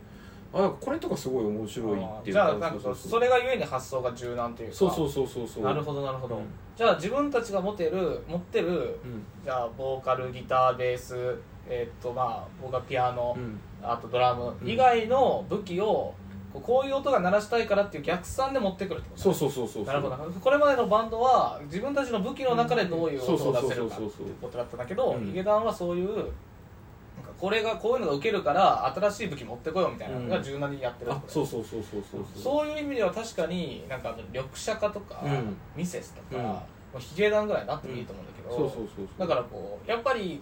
あこれとかすごい面白いっていうじゃあなんかそれがゆえに発想が柔軟というか。そうそうそうそうそう。なるほどなるほど、うん。じゃあ自分たちが持てる持ってるうん。じゃあボーカルギターベースえーっとまあ僕はピアノ、うん。あとドラムうん。以外の武器をこうこういう音が鳴らしたいからっていう逆算で持ってくるってことそうそうそうそうなるほど。なこれまでのバンドは自分たちの武器の中でどういう音を出せるかってことだったんだけどうん。ヒゲダンはそういうなんかこれがこういうのが受けるから新しい武器持ってこようみたいなのが柔軟にやってるあそうそうそうそうそうそう。そういう意味では確かになんか緑茶化とか、うん。ミセスとか、うん。もうヒゲダンぐらいになってもいいと思うんだけど、そうそうそうそう。だからこうやっぱり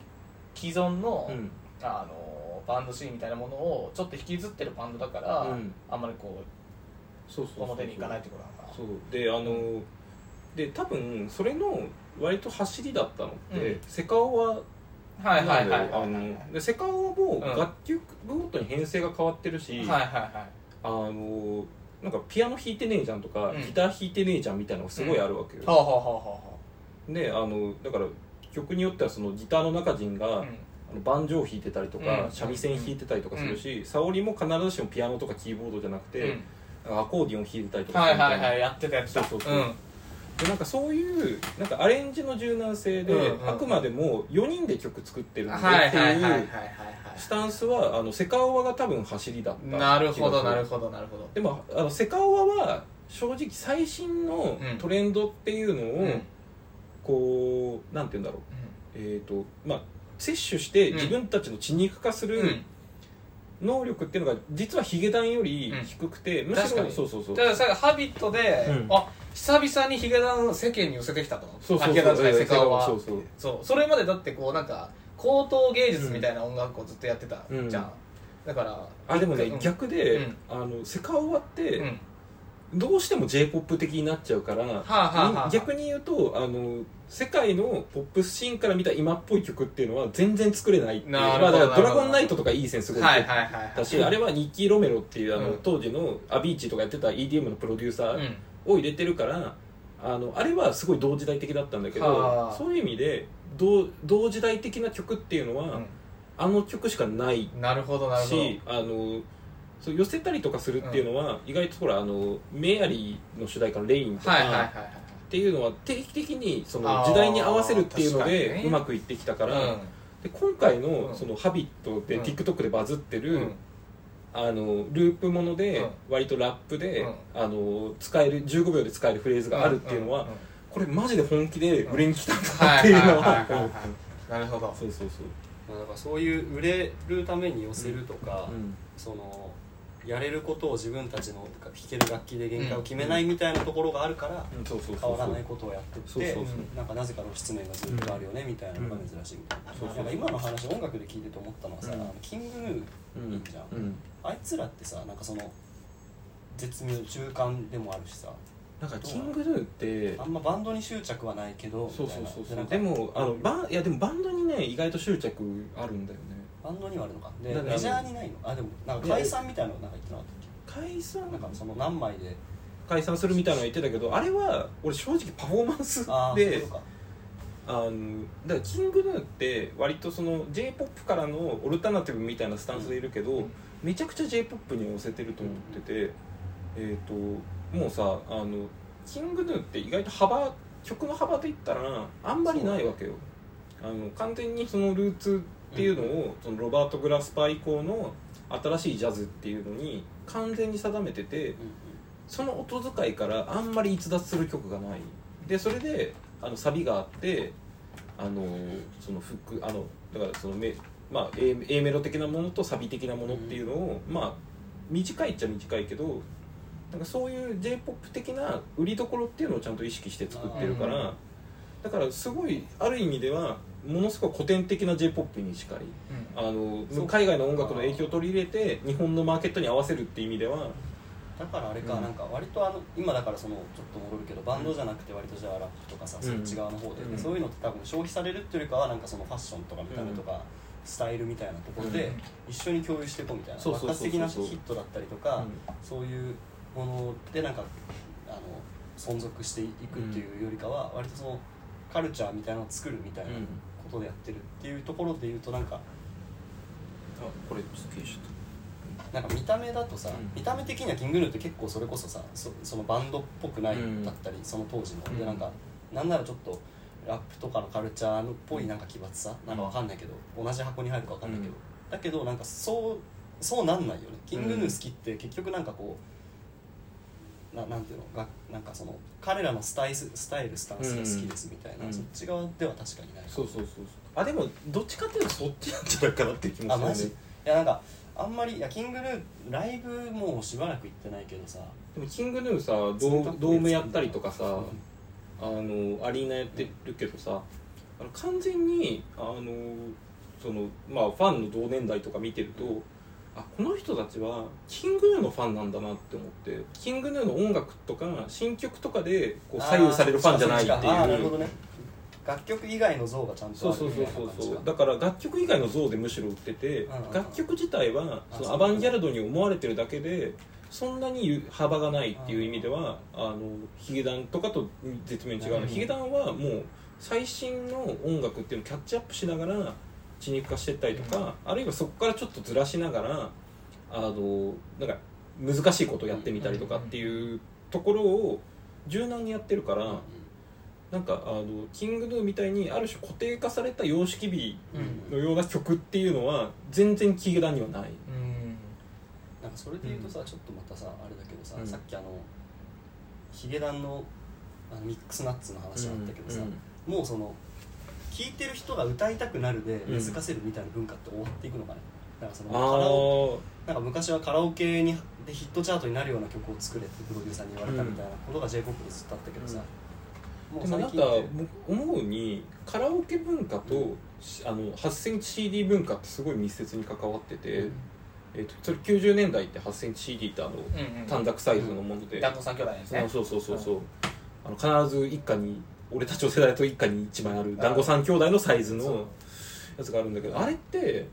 既存の,、うん。あのバンドシーンみたいなものをちょっと引きずってるバンドだから、うん。あんまりこそうそうそうう。表に行かないってことなのかな。そう。であので多分それの割と走りだったのって、うん。セカオワはいはいはいはいあはいのでセカオワもうん。楽曲ごとに編成が変わってるし、はいはいはい。あのなんかピアノ弾いてねえじゃんとか、うん。ギター弾いてねえじゃんみたいなのがすごいあるわけよ、はあはあはあはであのだから曲によってはそのギターの中人が、あはああのバンジョー弾いてたりとか、うん。三味線弾いてたりとかするし、沙織も必ずしもピアノとかキーボードじゃなくて、うん。アコーディオン弾いてたりとかはいはいいはいやってたやってた。そうそうそう。ん。でなんかそういうなんかアレンジの柔軟性で、うんうんあくまでも4人で曲作ってるんだはいっていうスタンスはあのセカオワが多分走りだったなるほどなるどほどなるほど。でもあのセカオワは正直最新のうん。トレンドっていうのを、うんこうなんて言うんだろう。えっ、とまあ摂取してうん。自分たちの血肉化するうん。能力っていうのが実はヒゲダンより低くて、むしろそうそうそう。だからさハビットで、うん。あ久々にヒゲダン世間に寄せてきたと。そうそうそう。そうそうそうそれまでだってこうなんか高等芸術みたいな音楽をずっとやってたうん。じゃん、だからあでもね、うん。逆で、うん。あのセカオワって、うんどうしても j p o p 的になっちゃうから、あはあはあ。逆に言うとあの世界のポップスシーンから見た今っぽい曲っていうのは全然作れないっていう。まあ、だからドラゴンナイトとかいい線すごいはいはいはいはい。だし、あれはニッキー・ロメロっていうあの、うん。当時のアビーチとかやってた EDM のプロデューサーうん。を入れてるから、あのあれはすごい同時代的だったんだけどはあ。そういう意味で同同時代的な曲っていうのは、うん。あの曲しかないなるほどなるほど。しあのそう寄せたりとかするっていうのは、意外とほらあのメアリーの主題歌の「レイン」とか、はいはいはいはい。っていうのは定期的にその時代に合わせるっていうのでうまくいってきたから、うん。で今回うん。のその「ハビットでうん。TikTok でバズってる、うん。あのループものでうん。割とラップで、うん。あの使える15秒で使えるフレーズがあるっていうのは、んん。んこれマジで本気で売れに来たんだはいっていうのはなるほど。そうそうそう、まあだからそういう売れるために寄せるとか、うん。そのやれることを自分たちの弾ける楽器で限界を決めないみたいなところがあるから、変わらないことをやってってなんかなぜかの失念がずっとあるよねみたいなのが珍しいみたいな,、んか今の話音楽で聞いてて思ったのはさ、うん。キングヌーじゃん。うん。あいつらってさなんかその絶妙中間でもあるしさ。なんかキングヌーってあんまバンドに執着はないけどそうそうでもあのいやでもバンドにね意外と執着あるんだよねバンドにはあるのか。でだからメジャーにないの？あでもなんか解散みたいなのなんか言ってなかった？っ解散？けなんかその何枚で。解散するみたいなの言ってたけどあれは俺正直パフォーマンスであのだからキングヌーって割とその j p o p からのオルタナティブみたいなスタンスでいるけど、うん。めちゃくちゃ j p o p に寄せてると思ってて、えっ、ともうさあのキングヌーって意外と幅曲の幅で言ったらあんまりないわけよ。あの完全にそのルーツっていうのを、そのロバート・グラスパー以降の新しいジャズっていうのに完全に定めててうんその音使いからあんまり逸脱する曲がない。でそれであのサビがあってあのそのフックあのだからそのメ,、まあ、A, A メロ的なものとサビ的なものっていうのを、まあ短いっちゃ短いけどなんかそういう j p o p 的な売りどころっていうのをちゃんと意識して作ってるかうらだからすごいある意味ではものすごい古典的な j p o p に近いあのそう海外の音楽の影響を取り入れて日本のマーケットに合わせるっていう意味では。だからあれか、うん。なんか割とあの今だからそのちょっと戻るけどバンドじゃなくて割とじゃあラップとかさ、うん。そっち側の方で、うん。そういうのって多分消費されるっていうよりかはなんかそのファッションとか見た目とか、スタイルみたいなところでうん。一緒に共有していこうみたいな爆発的なヒットだったりとか、うん。そういうものでなんかあの存続していくっていうよりかは割とそのカルチャーみたいなのを作るみたいなことでやってるっていうところで言うとなんかあこれすげえしなんか見た目だとさ、うん。見た目的にはキングヌーって結構それこそさそそのバンドっぽくないうんだったり、その当時の、うん。でなんかなんならちょっとラップとかのカルチャーのっぽいなんか奇抜さ、なんかわかんないけど同じ箱に入るかわかんないけど、うん。だけどなんかそうそうなんないよね。キングヌー好きって結局なんかこうななんていうのがなんかその彼らのスタイルスタイルスタンスが好きですみたいな、うん。そっち側では確かにないそうそうそうそう。あでもどっちかっていうとそっちなんじゃないかなって気もするね。あマジ？いやなんかあんまりいやキングヌーライブもうしばらく行ってないけどさ。でもキングヌーさドツータップードームやったりとかさうん。あのアリーナやってるけどさあの完全にあのそのまあファンの同年代とか見てるとあこの人たちはキングヌーのファンなんだなって思ってキングヌーの音楽とか新曲とかでこう左右されるファンじゃないってあーなるね。楽曲以外の像がちゃんとそうあるみそうそうたいな感じか。そうそうだから楽曲以外の像でむしろ売ってて楽曲自体はあそのアバンギャルドに思われてるだけでそんなに幅がないっていう意味ではあのヒゲダンとかと絶妙に違ううんのヒゲダンはもう最新の音楽っていうのをキャッチアップしながら血肉化してったりとかあるいはそこからちょっとずらしながらあのなんか難しいことをやってみたりとかっていうところを柔軟にやってるから。うんなんかあのキングヌーみたいにある種固定化された様式美うんのような曲っていうのは全然キゲダンにはない。うん。なんかそれで言うとさ、ちょっとまたさあれだけどさ、うん。さっきあのヒゲダンのあのミックスナッツの話あったけどさ、もうその聴いてる人が歌いたくなるで根付かせるみたいな文化って終わっていくのかね。なんかそのカラオあなんか昔はカラオケにでヒットチャートになるような曲を作れってプロデューサーに言われたみたいなことが j p o p でずっとあったけどさ、もうあでもなんか思うにカラオケ文化と、あの8センチ CD 文化ってすごい密接に関わってて、えー、とそれ90年代って8センチ CD ってあのうんうん短冊サイズのもので、団子三兄弟ですね。あそうそうそうそう、あの必ず一家に俺たちの世代だと一家に一枚ある団子三兄弟のサイズのやつがあるんだけどあれって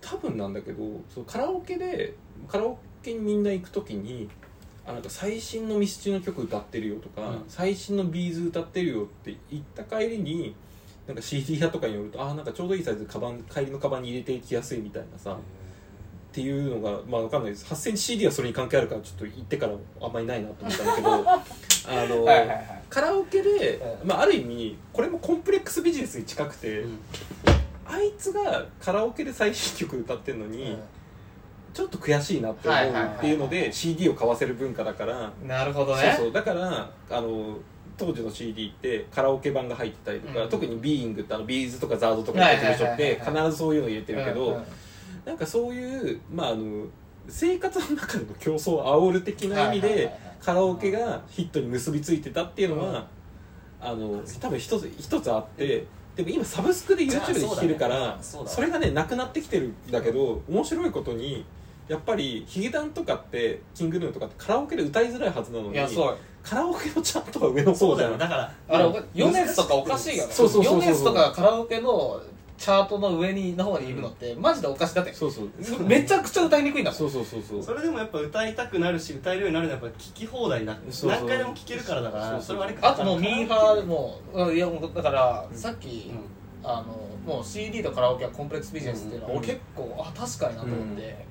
多分なんだけどそうカラオケでカラオケにみんな行く時にあなんか最新のミスチの曲歌ってるよとか、うん。最新のビーズ歌ってるよって言った帰りになんか CD 屋とかによるとあーなんかちょうどいいサイズカバン帰りのカバンに入れていきやすいみたいなさ、っていうのがまあわかんないです。8000 CD はそれに関係あるからちょっと言ってからあんまりないなと思ったんだけど あの、はいはいはい。カラオケで、うまあ、ある意味これもコンプレックスビジネスに近くて、うん。あいつがカラオケで最新曲歌ってるのに、うん。ちょっと悔しいなって思うっていうので CD を買わせる文化だから、なるほどね。そうそう。だからあの当時の CD ってカラオケ版が入ってたりとか、うん。特にビーイングってあのビーズとかザードとかやってる人って必ずそういうの入れてるけど、うんうんなんかそういうまああの生活の中での競争を煽る的な意味でカラオケがヒットに結びついてたっていうのは、あの多分一つ一つあってでも今サブスクで YouTube で聴けるからそれがねなくなってきてるんだけど面白いことにやっぱりヒゲダンとかってキングヌーとかってカラオケで歌いづらいはずなのにカラオケのチャートは上の方じゃんよだからあれヨネスとかおかしいよねそうそうそうそうヨネスとかカラオケのチャートの上にの方にいるのってマジでおかしいだってそうそう。めちゃくちゃ歌いにくいんだもん。そうそうそうそう。それでもやっぱ歌いたくなるし歌えるようになるのはやっぱ聞き放題だそうそう。何回でも聴けるからだからそうそうそれはあれあともうミーハーもうんいやもうだからうん。さっきうんあのもう CD とカラオケはコンプレックスビジネスっていうのはうん。俺結構あ確かになと思って。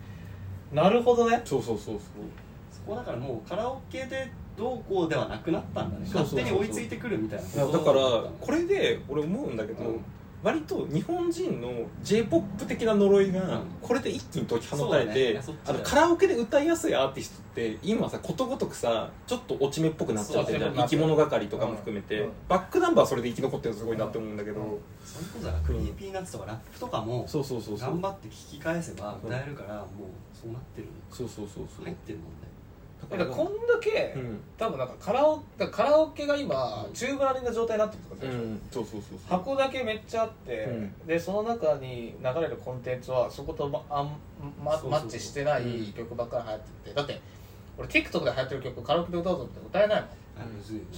なるほどね。そうそうそうそう。そこだからもうカラオケでどうこうではなくなったんだね。勝手に追いついてくるみたいな。だからこれで俺思うんだけど、うん割と日本人の j p o p 的な呪いがうん。これで一気に解き放たれて、やそっちだよあのカラオケで歌いやすいアーティストって今さことごとくさちょっと落ち目っぽくなっちゃってるじゃん生き物係とかも含めて、うん。バックナンバーはそれで生き残ってるのすごいなって思うんだけど、うん。それこそクリーピーナッツとかラップとかもそうそうそうそう。頑張って聞き返せば歌えるからもうそうなってる。そうそうそうそう。入ってるもんねだからこんだけうん、多分なんかカラオカラオケが今中ぶらりんな状態になってるってことでしょうん、そうそうそうそう。箱だけめっちゃあって、うん。でその中に流れるコンテンツはそことまあんまそうそうそう。マッチしてないうん曲ばっかり流行ってて。だって俺 TikTok で流行ってる曲カラオケで歌おうと思って歌えないもん。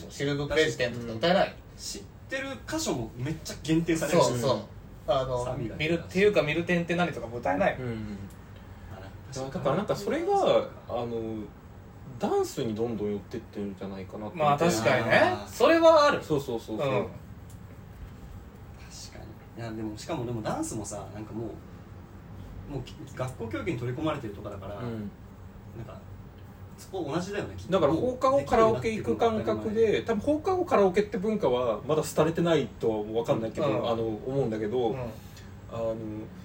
シルブプレジデントとか歌えない、知ってる箇所もめっちゃ限定されるしそうそう。あの見るっていうか見る点って何とかも歌えないもん、うん。あだからなんかそれがあのダンスにどんどん寄ってってるんじゃないかなって。まあ確かにね。あー。それはある。そうそうそうそう、うん。確かに。いやでもしかもでもダンスもさなんかもうもう学校教育に取り込まれてるとかだから、うん。なんかそこ同じだよねきっと。だから放課後カラオケ行く感覚で多分放課後カラオケって文化はまだ廃れてないとは分かんないけど、うん。あの思うんだけど、うん。あの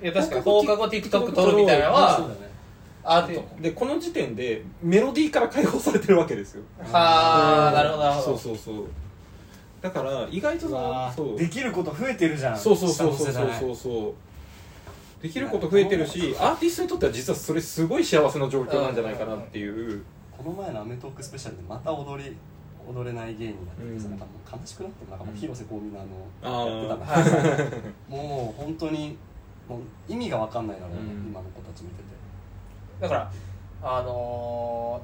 いや確かに放課後 TikTok 撮るみたいなのはあそうだねであると思うでこの時点でメロディーから解放されてるわけですよ。はあなるほどなるほど。そうそうそう。だから意外とそうーできること増えてるじゃん。そうそうそうそうそうそう。できること増えてるしアーティストにとっては実はそれすごい幸せな状況なんじゃないかなっていう。この前の『アメトーーク』スペシャルでまた踊り踊れない芸人になってさ、うんなんかもう悲しくなってる。なんかもううん広瀬香美のあのやってたの。はいはいもう本当にもう意味が分かんないだろうね、うん。今の子たち見ててだからあの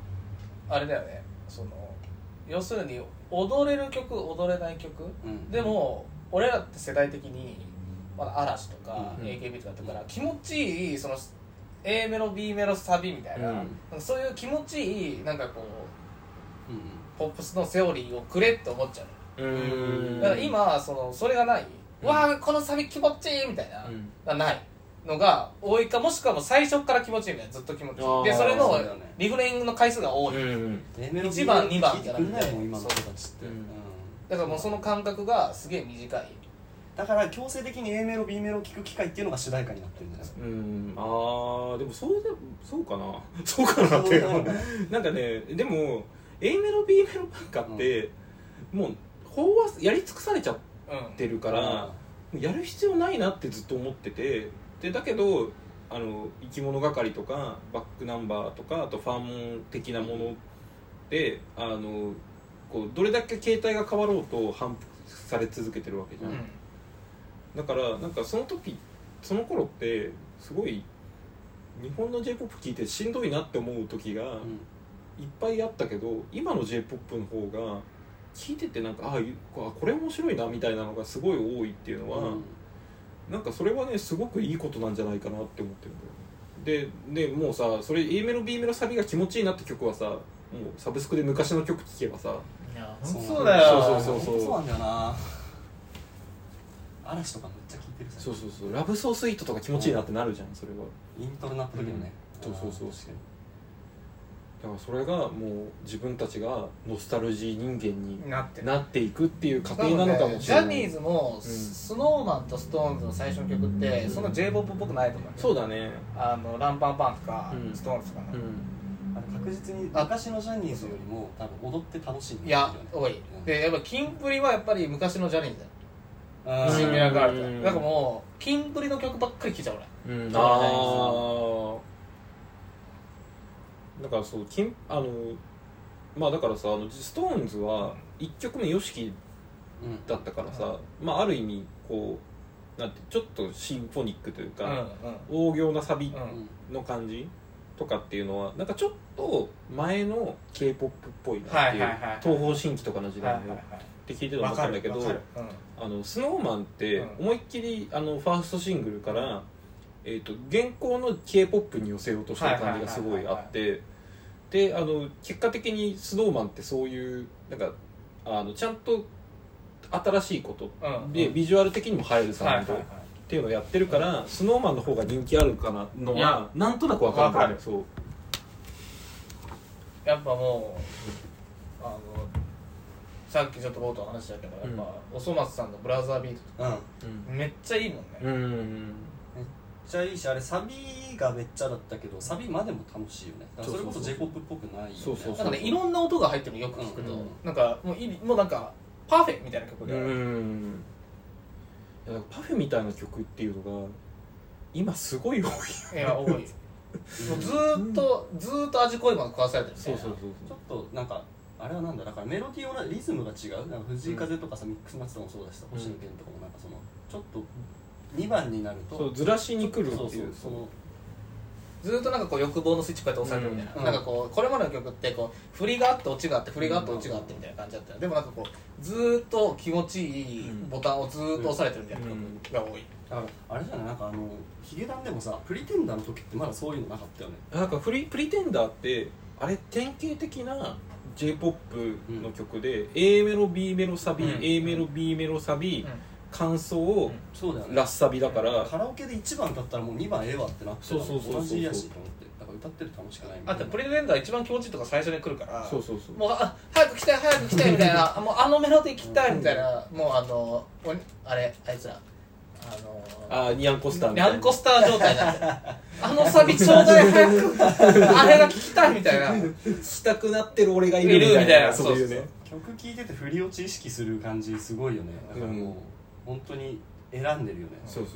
ー、あれだよね。その要するに踊れる曲踊れない曲。うん。でも俺らって世代的にまだ嵐とかうん。AKB とかだったから気持ちいいその A メロ B メロサビみたいな、そういう気持ちいいなんかこううんポップスのセオリーをくれって思っちゃう。だから今そのそれがない、うん。わあこのサビ気持ちいいみたいな、うん。がないのが多いかもしくはもう最初から気持ちいいみたいなずっと気持ちいい。でそれのリフレイングの回数が多い、うんメロディー一番二番聞いてくんないもん今の子たちって、そう。うん。だからもうその感覚がすげえ短い。だから強制的に A メロ B メロを聞く機会っていうのが主題歌になってるんじゃないうん。あーでもそうでそうかな。そうかなって。なんかねでも A メロ B メロなんかって、もう法はやり尽くされちゃっうんてるから、もうやる必要ないなってずっと思っててでだけどあの生き物係とかバックナンバーとかあとファン的なものであのこうどれだけ形態が変わろうと反復され続けてるわけじゃん、うん。だからなんかその時その頃ってすごい日本の j p o p 聴いてしんどいなって思う時がうん。いっぱいあったけど今の j p o p の方が聴いててなんかああこれ面白いなみたいなのがすごい多いっていうのは、うんなんかそれはねすごくいいことなんじゃないかなって思ってるんだよね。ででもうさそれ A メロ B メロサビが気持ちいいなって曲はさもうサブスクで昔の曲聴けばさ。いやそうそうだよ。そうそうそうそう。なんだよな。嵐とかめっちゃ聞いてるさそうそうそう。 Love so sweet とか気持ちいいなってなるじゃんそれは。イントロなった時のね、そうそうそう。確かにだからそれがもう自分たちがノスタルジー人間になってる。なっていくっていう過程なのかもしれない。ジャニーズも、 Snow Man と SixTONES の最初の曲って、そん。な j p o p っぽくないと思うそうだね。あのランパンパンとか、うん。 SixTONES とかの、うん。あの確実に昔のジャニーズよりも多分踊って楽しいんいや多い、うんでやっぱキンプリはやっぱり昔のジャニーズだよ。シンミラーガールとかうん。なんかもうキンプリの曲ばっかり聴いちゃう俺。うん。ああだからそう金あのまあだからさあのストーンズは1曲目 YOSHIKI うん。だったからさ、まあある意味こうなんてちょっとシンフォニックというか、うんうん。大行なサビうんの感じとかっていうのはなんかちょっと前の k p o p っぽいなっていう、東方神起とかの時はい代の、はいはいって聞いてて思ったんだけどわかるわかる。あのスノーマンってうん。思いっきりあのファーストシングルから、えー、と現行の k p o p に寄せようとしてる感じがすごいあってであの結果的にスノーマンってそういうなんかあのちゃんと新しいことでビジュアル的にも映えるサウンドっていうのをやってるから、スノーマンの方が人気あるかなのはなんとなく分かるわかる。そう。やっぱもうあのさっきちょっと冒頭話したけどやっぱ、おそ松さんの「ブラザービートとかめっちゃいいもんね、うんちゃいいしあれサビがめっちゃだったけどサビまでも楽しいよね。だからそれこそ j p o p っぽくないよね。そうそうなんかねいろんな音が入ってるのよく聞くと、うんうんなんかもういもうなんかパーフェみたいな曲うで、んいやだからパフェみたいな曲っていうのが今すごい多いいや多い。もうずーっとずーっと味濃いもの食わされてるみたいなそうそうそう。ちょっとなんかあれはなんだだからメロディーはリズムが違う。なんか藤井風とかさ、ミックスマスターもそうだしさ星野源とかもなんかそのちょっと2番になるとそうずらしに来るっていう。うそそのずーっとなんかこう欲望のスイッチこうやって押さえてるみたいな、うん。なんかこうこれまでの曲ってこう振りがあってオチがあって振りがあってオチがあってみたいな感じだったよでもなんかこうずーっと気持ちいいボタンをずーっと押されてるみたいな。曲が多い、だからあれじゃない？なんかあのヒゲダンでもさプリテンダーの時ってまだそういうのなかったよね。なんかフリプリテンダーってあれ典型的な j p o p の曲で、A メロ B メロサビ、うん。A メロ B メロサビ、感想、そうだよね。ラッサビだから、カラオケで1番歌ったらもう2番ええわってなってそうそうそうそう同じやしと思って。だから歌ってる楽しくないみたいな。あとプリテンダー一番気持ちいいとか最初に来るから。そうそうそうもうあ早く来たい早く来たいみたいな。あもうあのメロディー聞きたいみたいな。もうあのおあれあいつらあのあーニャンコスターみたいな。ニャンコスター状態になってるあのサビちょうだい早くあれが聞きたいみたいな。したくなってる俺がいるみたいな。そういうねそう。曲聴いてて振り落ち意識する感じすごいよね。だからもう、うん本当に選んでるよね。そうそう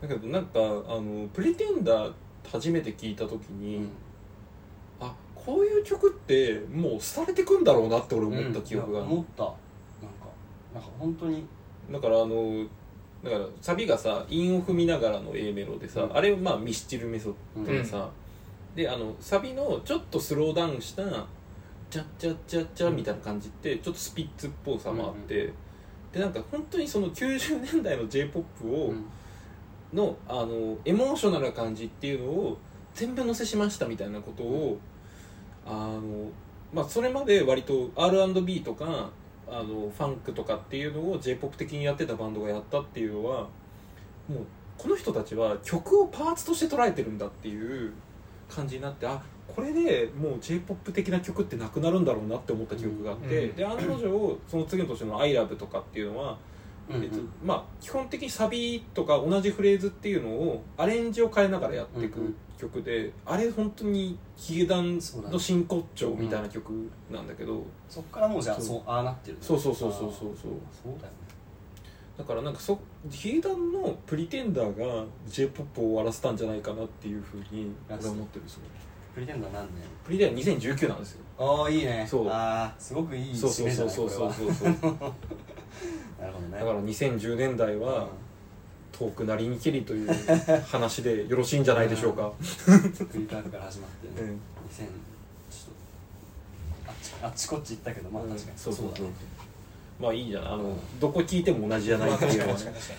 だけどなんかあのプリテンダー初めて聞いた時うん。に、あこういう曲ってもう廃れてくんだろうなって俺思った記憶が、いや思った。なんかなんか本当に。だからあのだからサビがさ韻を踏みながらの A メロでさ、うん。あれはまあミスチルメソッドでさ、であのサビのちょっとスローダウンした「チャッチャッチャッチャ」みたいな感じってちょっとスピッツっぽさもあって、でなんか本当にその90年代の j p o p を、うん。のあのエモーショナルな感じっていうのを全部載せしましたみたいなことを、あのまあそれまで割と R&B とかあのファンクとかっていうのを j p o p 的にやってたバンドがやったっていうのはもうこの人たちは曲をパーツとして捉えてるんだっていう感じになってあこれでもう j p o p 的な曲ってなくなるんだろうなって思った記憶があって、うんで案の定その次の年の「ILOVE」とかっていうのはうんえっとまあ、基本的にサビとか同じフレーズっていうのをアレンジを変えながらやっていく曲で、あれ本当にヒゲダンの真骨頂みたいな曲なんだけど、そっからもうじゃあそう。そうああなってるそうそうそうそうそう。そうそうだよね。だからなんかそヒゲダンのプリテンダーが j p o p を終わらせたんじゃないかなっていうふうに俺は思ってるすごいプリテンダー何年？プリテンダー2019なんですよ。ああいいね。そう。ああすごくいいそうそうそうそうそう。こそう なるほどね。だから2010年代は遠くなりにけりという話でよろしいんじゃないでしょうか、う んクリカークから始まってね。うん。2000ちょっとあっちあっちこっち行ったけどまあ確かに。そうそうそう。だね。まあいいじゃない。あのどこ聞いても同じじゃないっていうのはね。確かに確かに